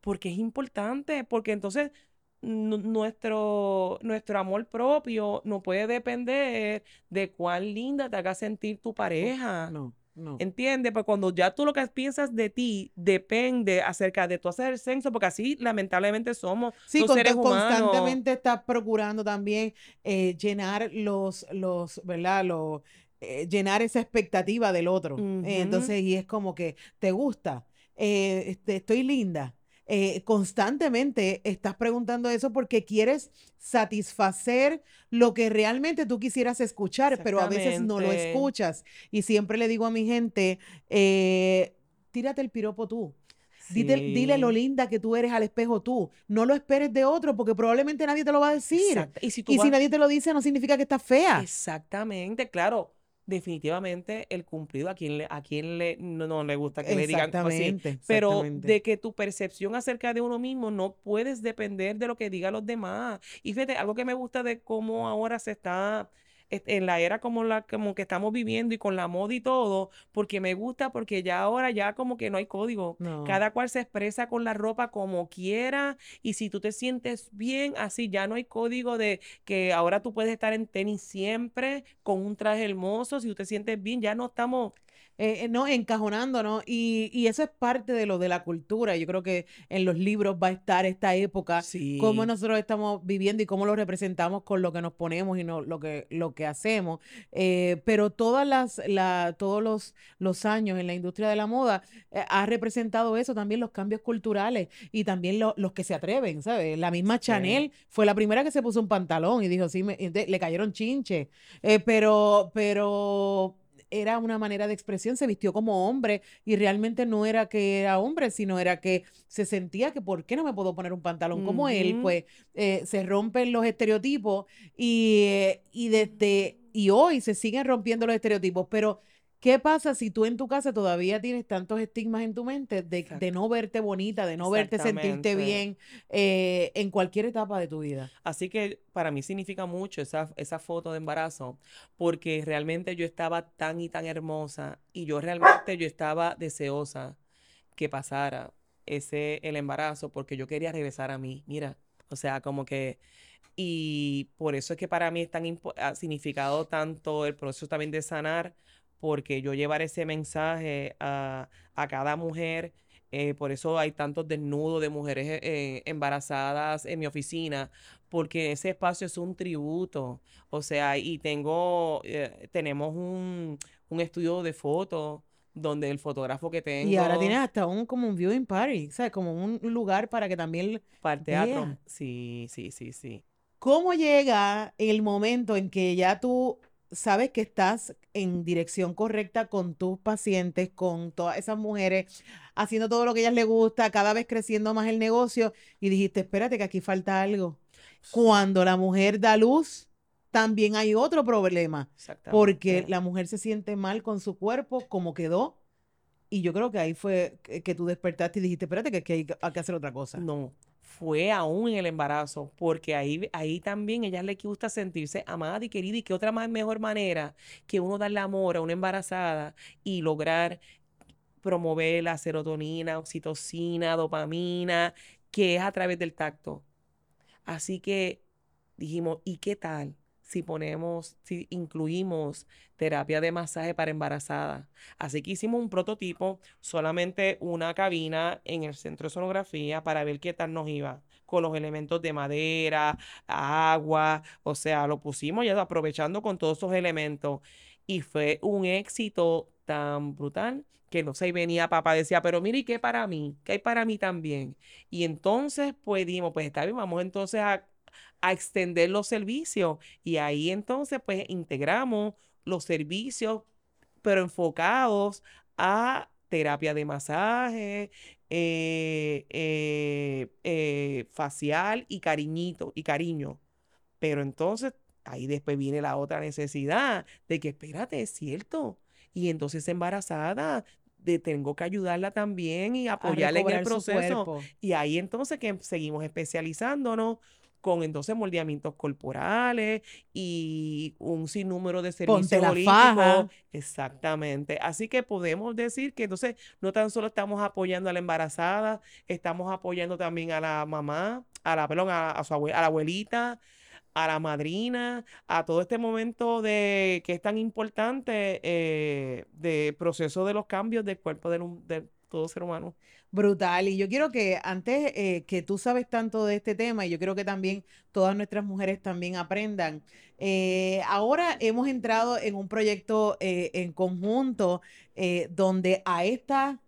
Porque es importante, porque entonces nu- nuestro, nuestro amor propio no puede depender de cuán linda te haga sentir tu pareja. No, no. ¿Entiendes? Pues cuando ya tú lo que piensas de ti depende acerca de tu hacer sexo, porque así lamentablemente somos Sí, los seres humanos. constantemente estás procurando también eh, llenar los, los, ¿verdad? Los, eh, llenar esa expectativa del otro. Eh, entonces, y es como que te gusta, eh, este, estoy linda. Eh, constantemente estás preguntando eso porque quieres satisfacer lo que realmente tú quisieras escuchar, pero a veces no lo escuchas. Y siempre le digo a mi gente, eh, tírate el piropo tú. Dite- dile lo Sí. linda que tú eres al espejo tú. No lo esperes de otro porque probablemente nadie te lo va a decir. Exacto. Y si tú Y si nadie te lo dice, no significa que estás fea. Exactamente, claro. Definitivamente el cumplido a quien le, a quien le no, no le gusta que le digan así. Pero de que tu percepción acerca de uno mismo no puedes depender de lo que digan los demás. Y fíjate, algo que me gusta de cómo ahora se está est- en la era como la como que estamos viviendo y con la moda y todo, porque me gusta porque ya ahora ya como que no hay código. No. Cada cual se expresa con la ropa como quiera y si tú te sientes bien, así ya no hay código de que ahora tú puedes estar en tenis siempre con un traje hermoso, si tú te sientes bien, ya no estamos Eh, eh, no, encajonando, ¿no? Y, y eso es parte de lo de la cultura. Yo creo que en los libros va a estar esta época, cómo nosotros estamos viviendo y cómo lo representamos con lo que nos ponemos y no, lo que, lo que hacemos. Eh, pero todas las, la, todos los, los años en la industria de la moda eh, ha representado eso también, los cambios culturales y también lo- los que se atreven, ¿sabes? La misma Sí. Chanel fue la primera que se puso un pantalón y dijo, sí, me- le cayeron chinches. Eh, pero, pero era una manera de expresión, se vistió como hombre y realmente no era que era hombre, sino era que se sentía que ¿por qué no me puedo poner un pantalón como él? Pues eh, se rompen los estereotipos y, eh, y desde y hoy se siguen rompiendo los estereotipos, pero ¿qué pasa si tú en tu casa todavía tienes tantos estigmas en tu mente de, no verte bonita, de no verte sentirte bien eh, en cualquier etapa de tu vida? Así que para mí significa mucho esa, esa foto de embarazo, porque realmente yo estaba tan y tan hermosa y yo realmente yo estaba deseosa que pasara ese el embarazo porque yo quería regresar a mí. Mira, o sea, como que y por eso es que para mí es tan ha significado tanto el proceso también de sanar, porque yo llevar ese mensaje a, a cada mujer. eh, por eso hay tantos desnudos de mujeres eh, eh, embarazadas en mi oficina, porque ese espacio es un tributo. O sea, y tengo, eh, tenemos un, un estudio de fotos donde el fotógrafo que Y ahora tengo tienes hasta un como un viewing party, ¿sabes? Como un lugar para que también para el teatro. Sí, sí, sí, sí. ¿Cómo llega el momento en que ya tú sabes que estás en dirección correcta con tus pacientes, con todas esas mujeres, haciendo todo lo que a ellas les gusta, cada vez creciendo más el negocio y dijiste, espérate que aquí falta algo? Cuando la mujer da luz, también hay otro problema, porque la mujer se siente mal con su cuerpo, como quedó, y yo creo que ahí fue que, que tú despertaste y dijiste, espérate que, aquí hay que hacer otra cosa. No, fue aún en el embarazo, porque ahí, ahí también a ella le gusta sentirse amada y querida, y qué otra más mejor manera que uno darle amor a una embarazada y lograr promover la serotonina, oxitocina, dopamina, que es a través del tacto. Así que dijimos, ¿y qué tal si ponemos, si incluimos terapia de masaje para embarazadas. Así que hicimos un prototipo, solamente una cabina en el centro de sonografía para ver qué tal nos iba con los elementos de madera, agua, o sea, lo pusimos ya aprovechando con todos esos elementos. Y fue un éxito tan brutal que no sé, venía papá, decía, pero mire, ¿y qué para mí? ¿Qué hay para mí también? Y entonces, pues dimos, pues está bien, vamos entonces a, a extender los servicios. Y ahí entonces, pues integramos los servicios, pero enfocados a terapia de masaje, eh, eh, eh, facial y cariñito y cariño. Pero entonces ahí después viene la otra necesidad de que, espérate, es cierto. Y entonces embarazada, de tengo que ayudarla también y apoyarla en el proceso. Y ahí entonces que seguimos especializándonos con entonces moldeamientos corporales y un sinnúmero de servicios holísticos. Exactamente. Así que podemos decir que entonces no tan solo estamos apoyando a la embarazada, estamos apoyando también a la mamá, a la, perdón, a, su a la abuelita, a la madrina, a todo este momento de que es tan importante eh, de proceso de los cambios del cuerpo de, de todo ser humano. Brutal. Y yo quiero que antes eh, que tú sabes tanto de este tema, y yo creo que también todas nuestras mujeres también aprendan. Eh, ahora hemos entrado en un proyecto eh, en conjunto donde a esta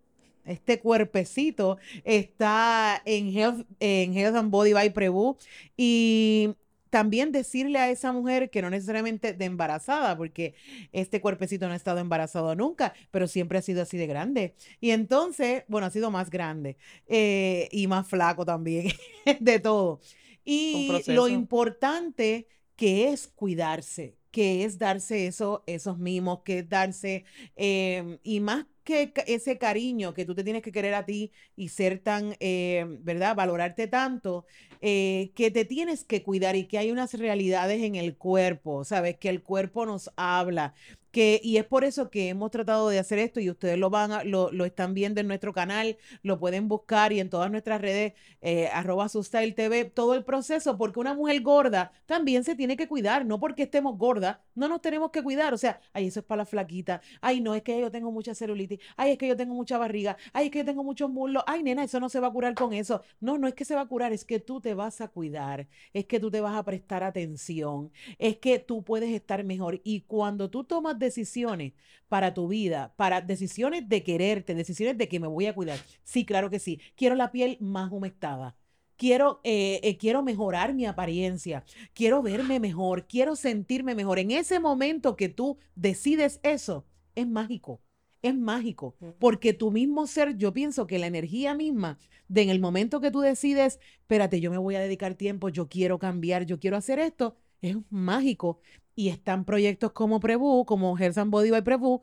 este cuerpecito está en Health, en Health and Body by Prebu y también decirle a esa mujer que no necesariamente de embarazada, porque este cuerpecito no ha estado embarazado nunca, pero siempre ha sido así de grande. Y entonces, bueno, ha sido más grande eh, y más flaco también, de todo. Y lo importante que es cuidarse, que es darse eso, esos mimos, que es darse, em, y más que ese cariño que tú te tienes que querer a ti y ser tan, em, ¿verdad? Valorarte tanto, eh, que te tienes que cuidar y que hay unas realidades en el cuerpo, ¿sabes? Que el cuerpo nos habla, que, y es por eso que hemos tratado de hacer esto y ustedes lo van a, lo, lo están viendo en nuestro canal, lo pueden buscar y en todas nuestras redes, eh, arroba TV, todo el proceso, porque una mujer gorda también se tiene que cuidar, no porque estemos gordas, no nos tenemos que cuidar, o sea, ay, eso es para la flaquita, ay, no, es que yo tengo mucha celulitis, ay, es que yo tengo mucha barriga, ay, es que yo tengo muchos muslos, ay, nena, eso no se va a curar con eso, no, no es que se va a curar, es que tú te vas a cuidar, es que tú te vas a prestar atención, es que tú puedes estar mejor y cuando tú tomas decisiones para tu vida, para decisiones de quererte, decisiones de que me voy a cuidar. Sí, claro que sí. Quiero la piel más humectada. Quiero, eh, eh, quiero mejorar mi apariencia, quiero verme mejor, quiero sentirme mejor. En ese momento que tú decides eso, es mágico es mágico, porque tu mismo ser, yo pienso que la energía misma, de en el momento que tú decides, espérate, yo me voy a dedicar tiempo, yo quiero cambiar, yo quiero hacer esto, es mágico y están proyectos como Prebu, como Health Body by Prebu,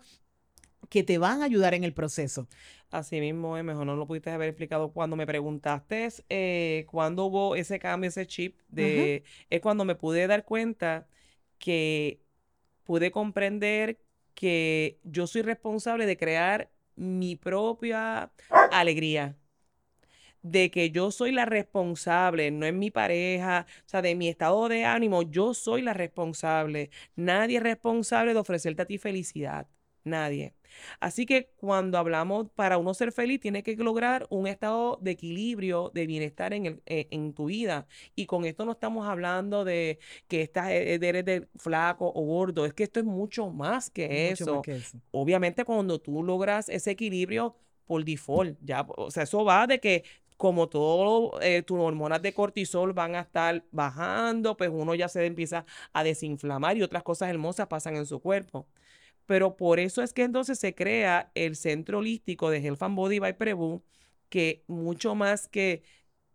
que te van a ayudar en el proceso. Así mismo, es mejor no lo pudiste haber explicado. Cuando me preguntaste eh, cuándo hubo ese cambio, ese chip, de, es cuando me pude dar cuenta que pude comprender que yo soy responsable de crear mi propia alegría de que yo soy la responsable, no es mi pareja, o sea, de mi estado de ánimo, yo soy la responsable. Nadie es responsable de ofrecerte a ti felicidad. Nadie. Así que cuando hablamos para uno ser feliz, tiene que lograr un estado de equilibrio, de bienestar en, el, eh, en tu vida. Y con esto no estamos hablando de que estás, e, e, eres de flaco o gordo, es que esto es mucho más que, eso. Más que eso. Obviamente cuando tú logras ese equilibrio por default, ya, o sea, eso va de que como todo eh, tus hormonas de cortisol van a estar bajando, pues uno ya se empieza a desinflamar y otras cosas hermosas pasan en su cuerpo. Pero por eso es que entonces se crea el centro holístico de Health and Body by Prebu, que mucho más que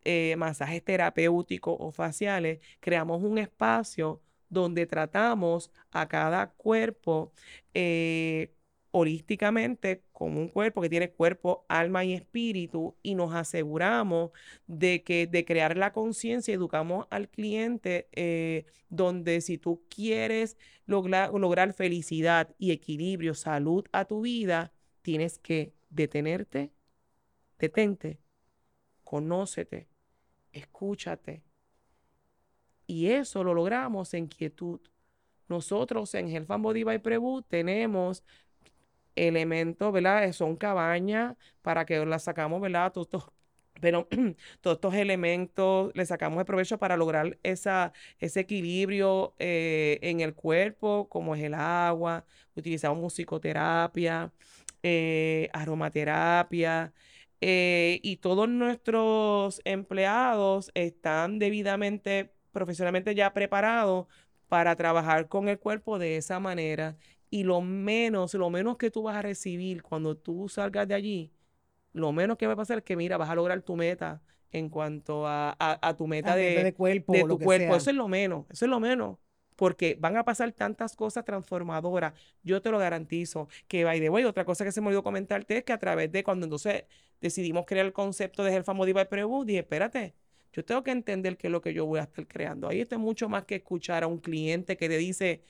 eh, masajes terapéuticos o faciales, creamos un espacio donde tratamos a cada cuerpo eh, holísticamente como un cuerpo que tiene cuerpo, alma y espíritu y nos aseguramos de que de crear la conciencia, educamos al cliente eh, donde si tú quieres lograr, felicidad y equilibrio, salud a tu vida, tienes que detenerte, detente, conócete, escúchate. Y eso lo logramos en quietud, nosotros en Health and Body by tenemos elementos, ¿verdad? Son cabañas para que las sacamos, ¿verdad? Todos estos pero todos estos elementos le sacamos de provecho para lograr esa, ese equilibrio eh, en el cuerpo, como es el agua, utilizamos musicoterapia, eh, aromaterapia, eh, y todos nuestros empleados están debidamente, profesionalmente ya preparados para trabajar con el cuerpo de esa manera. Y lo menos, lo menos que tú vas a recibir cuando tú salgas de allí, lo menos que va a pasar es que, mira, vas a lograr tu meta en cuanto a, tu meta de, cuerpo, de tu cuerpo. Eso es lo menos, eso es lo menos. Porque van a pasar tantas cosas transformadoras. Yo te lo garantizo. Que, by the way, otra cosa que se me olvidó comentarte es que a través de cuando entonces decidimos crear el concepto de Diva y Prebu, dije, espérate, yo tengo que entender qué es lo que yo voy a estar creando. Ahí está mucho más que escuchar a un cliente que te dice,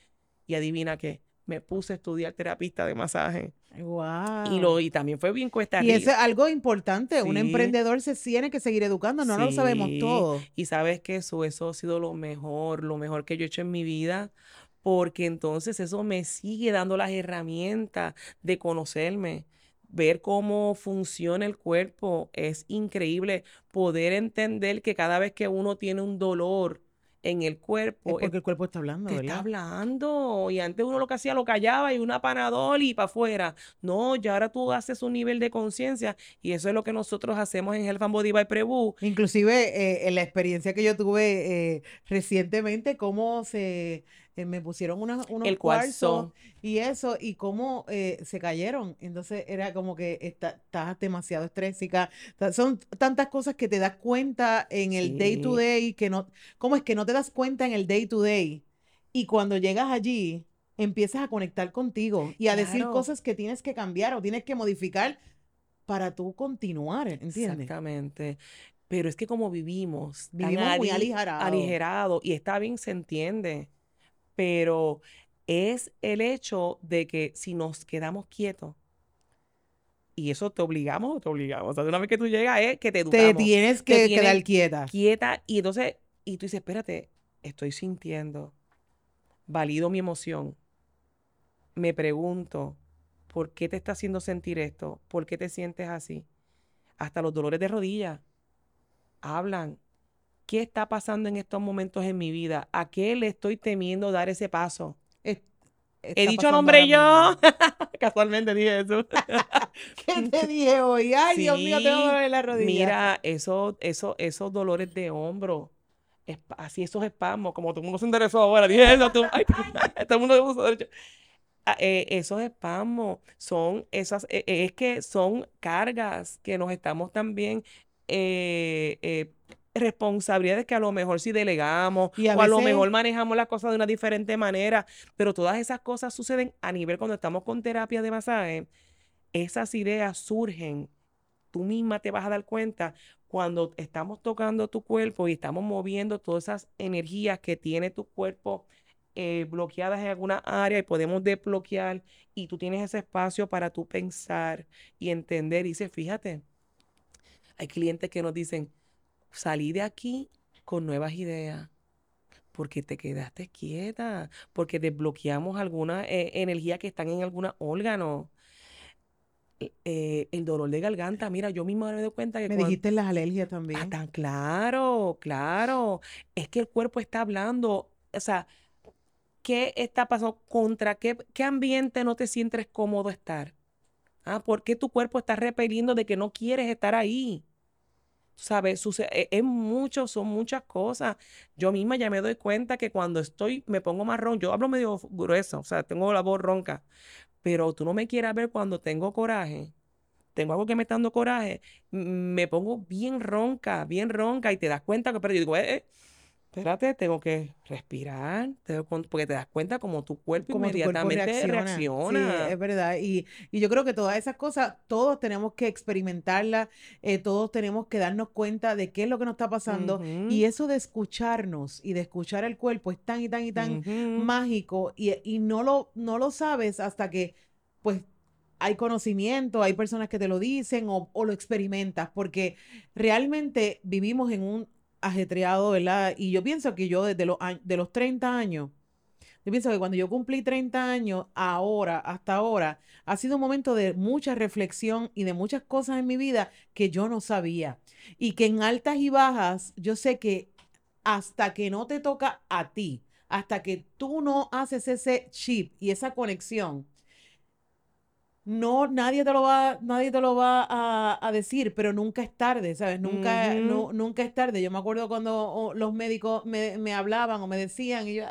y adivina qué, me puse a estudiar terapista de masaje. Wow. Y, lo, y también fue bien cuesta Y eso es algo importante. Un emprendedor se tiene que seguir educando, no lo sabemos todo. Y sabes que eso, eso ha sido lo mejor, lo mejor que yo he hecho en mi vida, porque entonces eso me sigue dando las herramientas de conocerme. Ver cómo funciona el cuerpo es increíble. Poder entender que cada vez que uno tiene un dolor, en el cuerpo. Es porque el cuerpo está hablando, ¿verdad? Está hablando. Y antes uno lo que hacía lo callaba y una panadol y para afuera. No, ya ahora tú haces un nivel de conciencia y eso es lo que nosotros hacemos en Health and Body by Prebu. Inclusive eh, en la experiencia que yo tuve eh, recientemente, cómo se eh, me pusieron unos el cuarzo y eso, y cómo eh, se cayeron. Entonces era como que estás demasiado estrésica. Son tantas cosas que te das cuenta en el day to day, que no, ¿cómo es que no te das cuenta en el day to day? Y cuando llegas allí, empiezas a conectar contigo y a decir cosas que tienes que cambiar o tienes que modificar para tú continuar, ¿entiendes? Exactamente. Pero es que como vivimos, vivimos muy aligerados. Aligerado, y está bien, se entiende pero es el hecho de que si nos quedamos quietos, y eso te obligamos o te obligamos. O sea, una vez que tú llegas es que te educamos. Te tienes que quedar quieta. Quieta. Y entonces, y tú dices, espérate, estoy sintiendo. Valido mi emoción. Me pregunto, ¿por qué te está haciendo sentir esto? ¿Por qué te sientes así? Hasta los dolores de rodilla hablan. ¿Qué está pasando en estos momentos en mi vida? ¿A qué le estoy temiendo dar ese paso? He dicho nombre yo. Casualmente dije eso. ¿Qué te dije hoy? Ay, Dios mío, tengo dolor la rodilla. Mira, eso, eso, esos dolores de hombro, así esos espasmos, como todo el mundo se enderezó ahora, dije eso, tú, ay, todo el mundo. Ah, eh, esos espasmos son esas, eh, es que son cargas que nos estamos también eh, eh responsabilidades que a lo mejor sí delegamos o a lo mejor manejamos las cosas de una diferente manera, pero todas esas cosas suceden a nivel cuando estamos con terapia de masaje, esas ideas surgen, tú misma te vas a dar cuenta cuando estamos tocando tu cuerpo y estamos moviendo todas esas energías que tiene tu cuerpo eh, bloqueadas en alguna área y podemos desbloquear y tú tienes ese espacio para tú pensar y entender. Y dices, fíjate, hay clientes que nos dicen, salí de aquí con nuevas ideas. Porque te quedaste quieta, porque desbloqueamos alguna eh, energía que están en algún órgano. E, eh, el dolor de garganta, mira, yo misma me doy cuenta que. Me dijiste las alergias también. Ah, tan claro, claro. Es que el cuerpo está hablando. O sea, ¿qué está pasando? ¿Contra qué, qué ambiente no te sientes cómodo estar? Ah, ¿por qué tu cuerpo está repeliendo de que no quieres estar ahí? ¿Sabes? E, es mucho, son muchas cosas. Yo misma ya me doy cuenta que cuando estoy, me pongo ronco. Yo hablo medio grueso, o sea, tengo la voz ronca. Pero tú no me quieras ver cuando tengo coraje. Tengo algo que me está dando coraje. Me pongo bien ronca, bien ronca y te das cuenta que, pero yo digo, eh, eh espérate, tengo que respirar, porque te das cuenta como tu cuerpo inmediatamente reacciona. Sí, es verdad. Y, yo creo que todas esas cosas, todos tenemos que experimentarlas, eh, todos tenemos que darnos cuenta de qué es lo que nos está pasando. Y eso de escucharnos y de escuchar el cuerpo es tan y tan y tan mágico y, no, lo, no lo sabes hasta que, pues, hay conocimiento, hay personas que te lo dicen o, o, lo experimentas, porque realmente vivimos en un ajetreado, ¿verdad? Y yo pienso que yo desde los, de los 30 años, Yo pienso que cuando yo cumplí 30 años, ahora, hasta ahora, ha sido un momento de mucha reflexión y de muchas cosas en mi vida que yo no sabía. Y que en altas y bajas, yo sé que hasta que no te toca a ti, hasta que tú no haces ese chip y esa conexión, no, nadie te lo va, nadie te lo va a, decir, pero nunca es tarde, ¿sabes? Nunca, nunca es tarde. Yo me acuerdo cuando los médicos me, hablaban o me decían, y yo,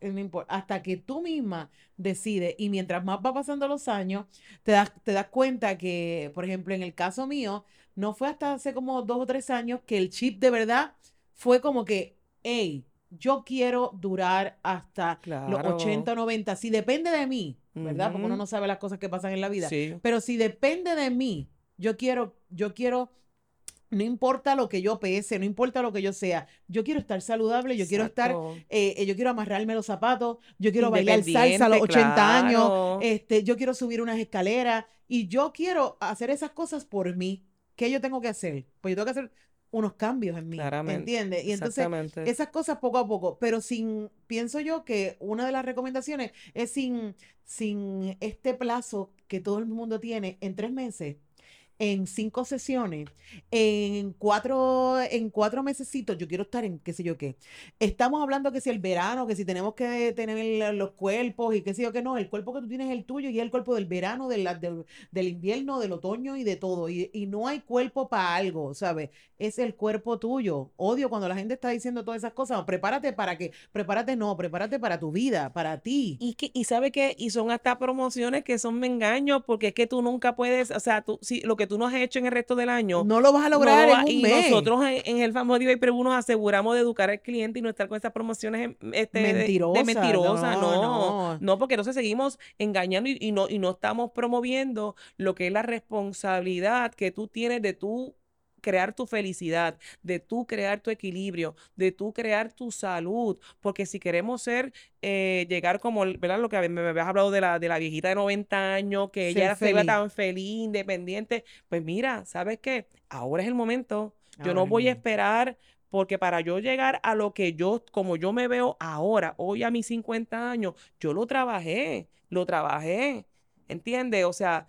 no importa, hasta que tú misma decides, y mientras más va pasando los años, te das, te das cuenta que, por ejemplo, en el caso mío, no fue hasta hace como dos o tres años que el chip de verdad fue como que, hey, yo quiero durar hasta los 80 o 90, si depende de mí, ¿verdad? Porque uno no sabe las cosas que pasan en la vida. Pero si depende de mí, yo quiero, yo quiero, no importa lo que yo pese, no importa lo que yo sea, yo quiero estar saludable, yo quiero estar, eh, eh, yo quiero amarrarme los zapatos, yo quiero bailar salsa a los 80 años, este, yo quiero subir unas escaleras y yo quiero hacer esas cosas por mí. ¿Qué yo tengo que hacer? Pues yo tengo que hacer unos cambios en mí, ¿entiendes? Y entonces esas cosas poco a poco, pero sin, pienso yo que una de las recomendaciones es sin, sin este plazo que todo el mundo tiene en tres meses, en cinco sesiones, en cuatro, en cuatro mesecitos, yo quiero estar en qué sé yo qué. Estamos hablando que si el verano, que si tenemos que tener los cuerpos y qué sé yo qué no, el cuerpo que tú tienes es el tuyo y es el cuerpo del verano, del, del, invierno, del otoño y de todo. Y, y no hay cuerpo para algo, ¿sabes? Es el cuerpo tuyo. Odio cuando la gente está diciendo todas esas cosas. prepárate para que, prepárate no, prepárate para tu vida, para ti. Y, que, y sabe que, y son hasta promociones que son me engaños, porque es que tú nunca puedes, o sea, tú, si, lo que tú no has hecho en el resto del año. No lo vas a lograr en un y mes. nosotros en, el famoso Diva y Prebu nos aseguramos de educar al cliente y no estar con esas promociones este, mentirosa, de, mentirosa. No, no, porque entonces seguimos engañando y, no, y no estamos promoviendo lo que es la responsabilidad que tú tienes de tú crear tu felicidad, de tú crear tu equilibrio, de tú crear tu salud, porque si queremos ser, eh, llegar como, ¿verdad? Lo que me, habías hablado de la, de la viejita de 90 años, que ella se iba tan feliz, independiente, pues mira, ¿sabes qué? Ahora es el momento. Yo no voy a esperar porque para yo llegar a lo que yo, como yo me veo ahora, hoy a mis 50 años, yo lo trabajé, lo trabajé, ¿entiendes? O sea,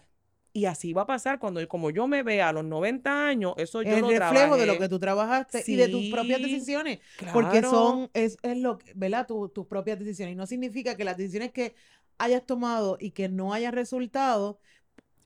y así va a pasar cuando, como yo me vea a los 90 años, eso yo el lo reflejo de lo que tú trabajaste y de tus propias decisiones. Porque son, es, es lo ¿verdad? tus propias decisiones. Y no significa que las decisiones que hayas tomado y que no hayan resultado,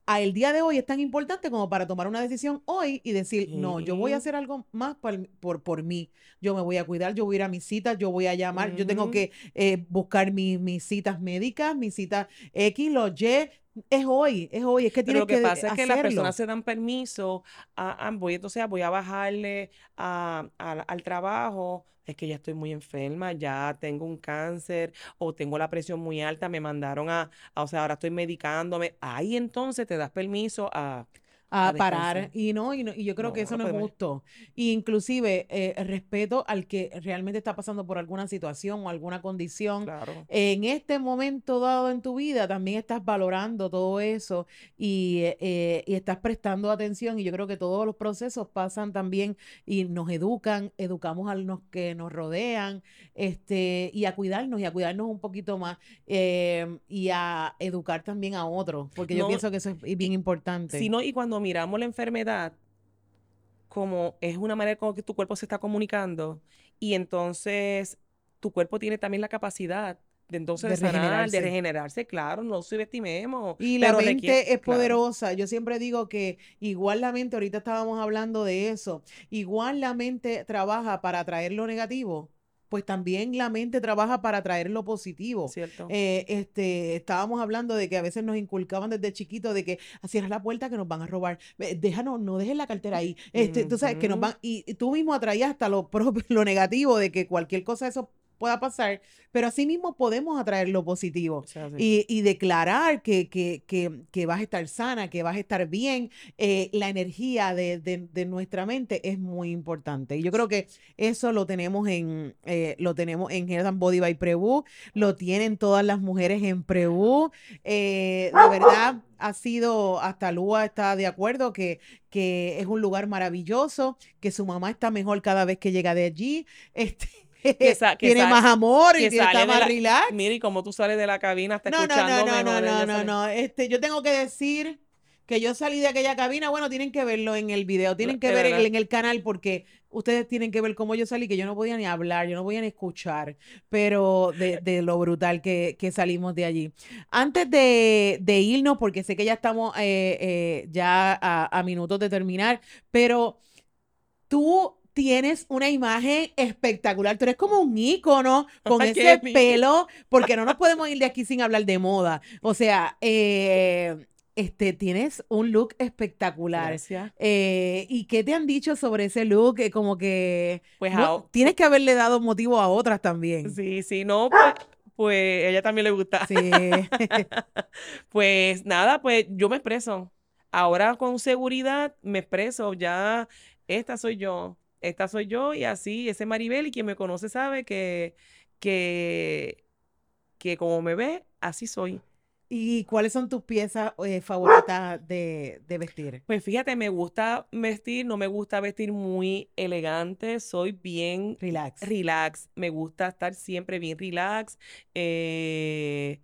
a el día de hoy es tan importante como para tomar una decisión hoy y decir, no, yo voy a hacer algo más por, por, por, mí. Yo me voy a cuidar, yo voy a ir a mis citas, yo voy a llamar, yo tengo que eh, buscar mis citas médicas, mis citas X, los Y, es hoy, es hoy, es que Pero lo que, pasa es que las personas se dan permiso a, voy entonces voy a bajarle al trabajo, es que ya estoy muy enferma, ya tengo un cáncer o tengo la presión muy alta, me mandaron a, a o sea, ahora estoy medicándome. Ahí entonces te das permiso a a, parar y no, y y yo creo que eso no, es justo. Y inclusive eh, respeto al que realmente está pasando por alguna situación o alguna condición. En este momento dado en tu vida también estás valorando todo eso y, eh, y estás prestando atención y yo creo que todos los procesos pasan también y nos educan, educamos a los que nos rodean este, y a cuidarnos y a cuidarnos un poquito más eh, y a educar también a otros, porque yo pienso que eso es bien importante. Si no, y cuando miramos la enfermedad como es una manera como que tu cuerpo se está comunicando y entonces tu cuerpo tiene también la capacidad de entonces de, sanar, de regenerarse, claro, no subestimemos. Y la mente es poderosa. Yo siempre digo que igual la mente, ahorita estábamos hablando de eso, igual la mente trabaja para atraer lo negativo pues también la mente trabaja para traer lo positivo. Cierto. Eh, este, estábamos hablando de que a veces nos inculcaban desde chiquito de que cierras la puerta que nos van a robar, déjanos, no dejes la cartera ahí. Este, Tú sabes que nos van, y, tú mismo atraías hasta lo propio, lo negativo de que cualquier cosa de eso pueda pasar, pero asimismo podemos atraer lo positivo y, declarar que, que, vas a estar sana, que vas a estar bien. Eh, la energía de, nuestra mente es muy importante. Y yo creo que eso lo tenemos en eh, lo tenemos en Health Body by Prebu, lo tienen todas las mujeres en Prebu. Eh, de verdad, ha sido, hasta Lua está de acuerdo que, que es un lugar maravilloso, que su mamá está mejor cada vez que llega de allí. Este, Que sa- que tiene sa- más amor y está más la- relax. Mira, y como tú sales de la cabina, está No, no, escuchando. no, no, no, no, no, sale- no. Este, yo tengo que decir que yo salí de aquella cabina. Bueno, tienen que verlo en el video, tienen que ver en, el canal porque ustedes tienen que ver cómo yo salí, que yo no podía ni hablar, yo no podía ni escuchar, pero de, de lo brutal que, que salimos de allí. Antes de, de irnos, porque sé que ya estamos eh, eh, ya a, a minutos de terminar, pero tú tienes una imagen espectacular. Tú eres como un ícono con ese pelo, porque no nos podemos ir de aquí sin hablar de moda. O sea, eh, este, tienes un look espectacular. Gracias. Eh, ¿y qué te han dicho sobre ese look? Eh, como que Pues no, tienes que haberle dado motivo a otras también. Sí, sí, no, pues, pues ella también le gusta. Sí. Pues nada, pues yo me expreso. Ahora con seguridad me expreso. Ya esta soy yo. Esta soy yo y así, ese Maribel y quien me conoce sabe que, que, que como me ve, así soy. ¿Y cuáles son tus piezas eh, favoritas de, de vestir? Pues fíjate, me gusta vestir, no me gusta vestir muy elegante, soy bien Relax. relax, me gusta estar siempre bien relax, eh,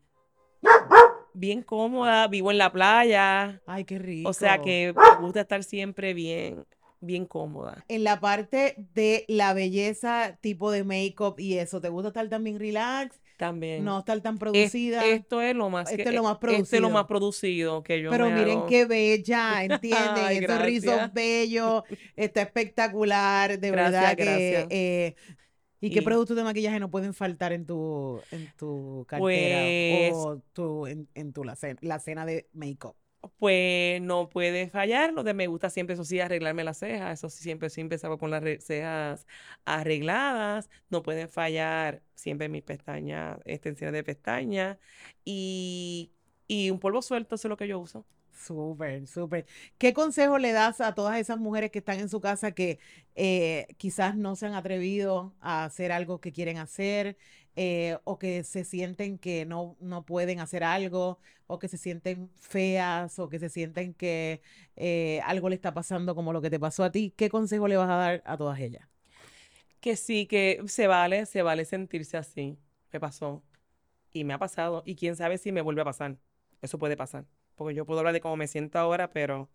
bien cómoda, vivo en la playa, Ay, qué rico. o sea que me gusta estar siempre bien, bien cómoda. En la parte de la belleza, tipo de make-up y eso, ¿te gusta estar también relax? También. No estar tan Es- producida. esto es lo más Esto que- es lo más Esto es lo más producido. producido que yo Pero me miren hago. qué bella, ¿entienden? Ay, Esos rizos bellos, está espectacular, de Gracias, verdad que... gracias. eh, ¿Y qué Y- productos de maquillaje no pueden faltar en tu, en tu cartera Pues- o tu, en, en tu la, cena, la cena de make-up? Pues no puede fallar. Lo de me gusta siempre, eso sí, arreglarme las cejas. Eso sí, siempre, siempre salgo con las cejas arregladas. No pueden fallar siempre mis pestañas, extensiones de pestañas. Y, y un polvo suelto, eso es lo que yo uso. Súper, súper. ¿Qué consejo le das a todas esas mujeres que están en su casa que eh, quizás no se han atrevido a hacer algo que quieren hacer eh, o que se sienten que no, no pueden hacer algo o que se sienten feas o que se sienten que eh, algo le está pasando como lo que te pasó a ti? ¿Qué consejo le vas a dar a todas ellas? Que sí, que se vale, se vale sentirse así. Me pasó. Y me ha pasado. Y quién sabe si me vuelve a pasar. Eso puede pasar. Porque yo puedo hablar de cómo me siento ahora, pero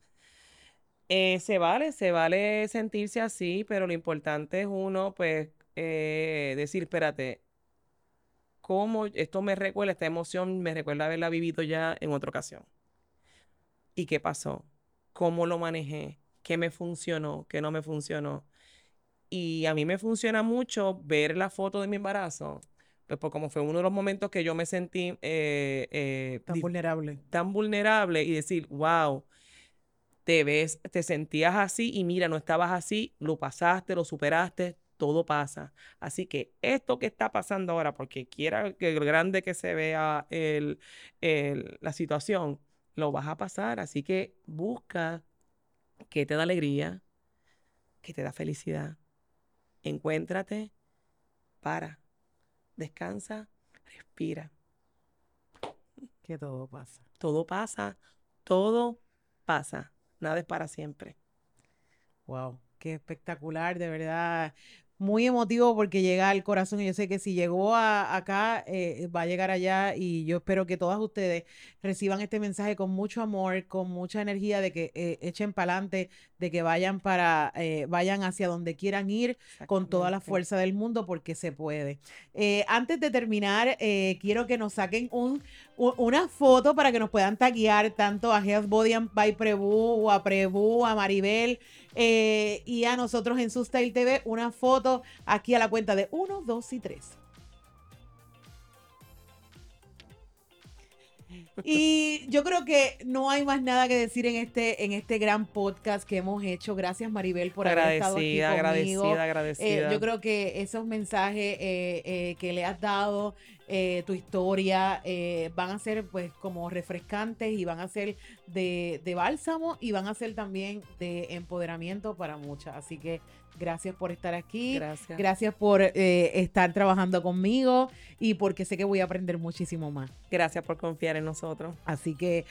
eh, se vale, se vale sentirse así, pero lo importante es uno, pues, eh, decir, espérate, cómo esto me recuerda, esta emoción me recuerda haberla vivido ya en otra ocasión. ¿Y qué pasó? ¿Cómo lo manejé? ¿Qué me funcionó? ¿Qué no me funcionó? Y a mí me funciona mucho ver la foto de mi embarazo, pues por como fue uno de los momentos que yo me sentí eh, eh, Tan vulnerable. tan vulnerable y decir, wow, te ves, te sentías así y mira, no estabas así, lo pasaste, lo superaste, todo pasa. Así que esto que está pasando ahora, porque quiera que grande que se vea el, el- la situación, lo vas a pasar. Así que busca que te da alegría, que te da felicidad. Encuéntrate, para, descansa, respira. Que todo pasa. Todo pasa, todo pasa. Nada es para siempre. Wow, qué espectacular, de verdad. Muy emotivo porque llega al corazón y yo sé que si llegó a, acá, eh, va a llegar allá y yo espero que todas ustedes reciban este mensaje con mucho amor, con mucha energía de que eh, echen para adelante, de que vayan para, eh, vayan hacia donde quieran ir con toda la fuerza del mundo porque se puede. Eh, antes de terminar, eh, quiero que nos saquen un, una foto para que nos puedan taguear tanto a Health Body and by Prebu o a Prebu, a Maribel eh, y a nosotros en Style TV una foto aquí a la cuenta de 1, 2 y 3. Y yo creo que no hay más nada que decir en este, en este gran podcast que hemos hecho. Gracias Maribel por haber estado aquí Agradecida, conmigo. agradecida, Eh, agradecida. yo creo que esos mensajes eh, eh, que le has dado, eh, tu historia, eh, van a ser pues como refrescantes y van a ser de, de bálsamo y van a ser también de empoderamiento para muchas. Así que gracias por estar aquí. Gracias. Gracias por eh, estar trabajando conmigo y porque sé que voy a aprender muchísimo más. Gracias por confiar en nosotros. Así que,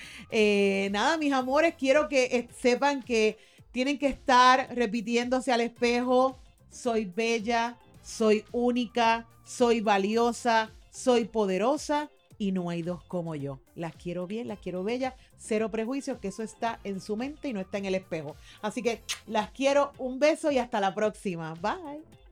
nada, mis amores, quiero que sepan que tienen que estar repitiéndose al espejo, soy bella, soy única, soy valiosa, soy poderosa y no hay dos como yo. Las quiero bien, las quiero bellas, cero prejuicios, que eso está en su mente y no está en el espejo. Así que las quiero, un beso y hasta la próxima. Bye.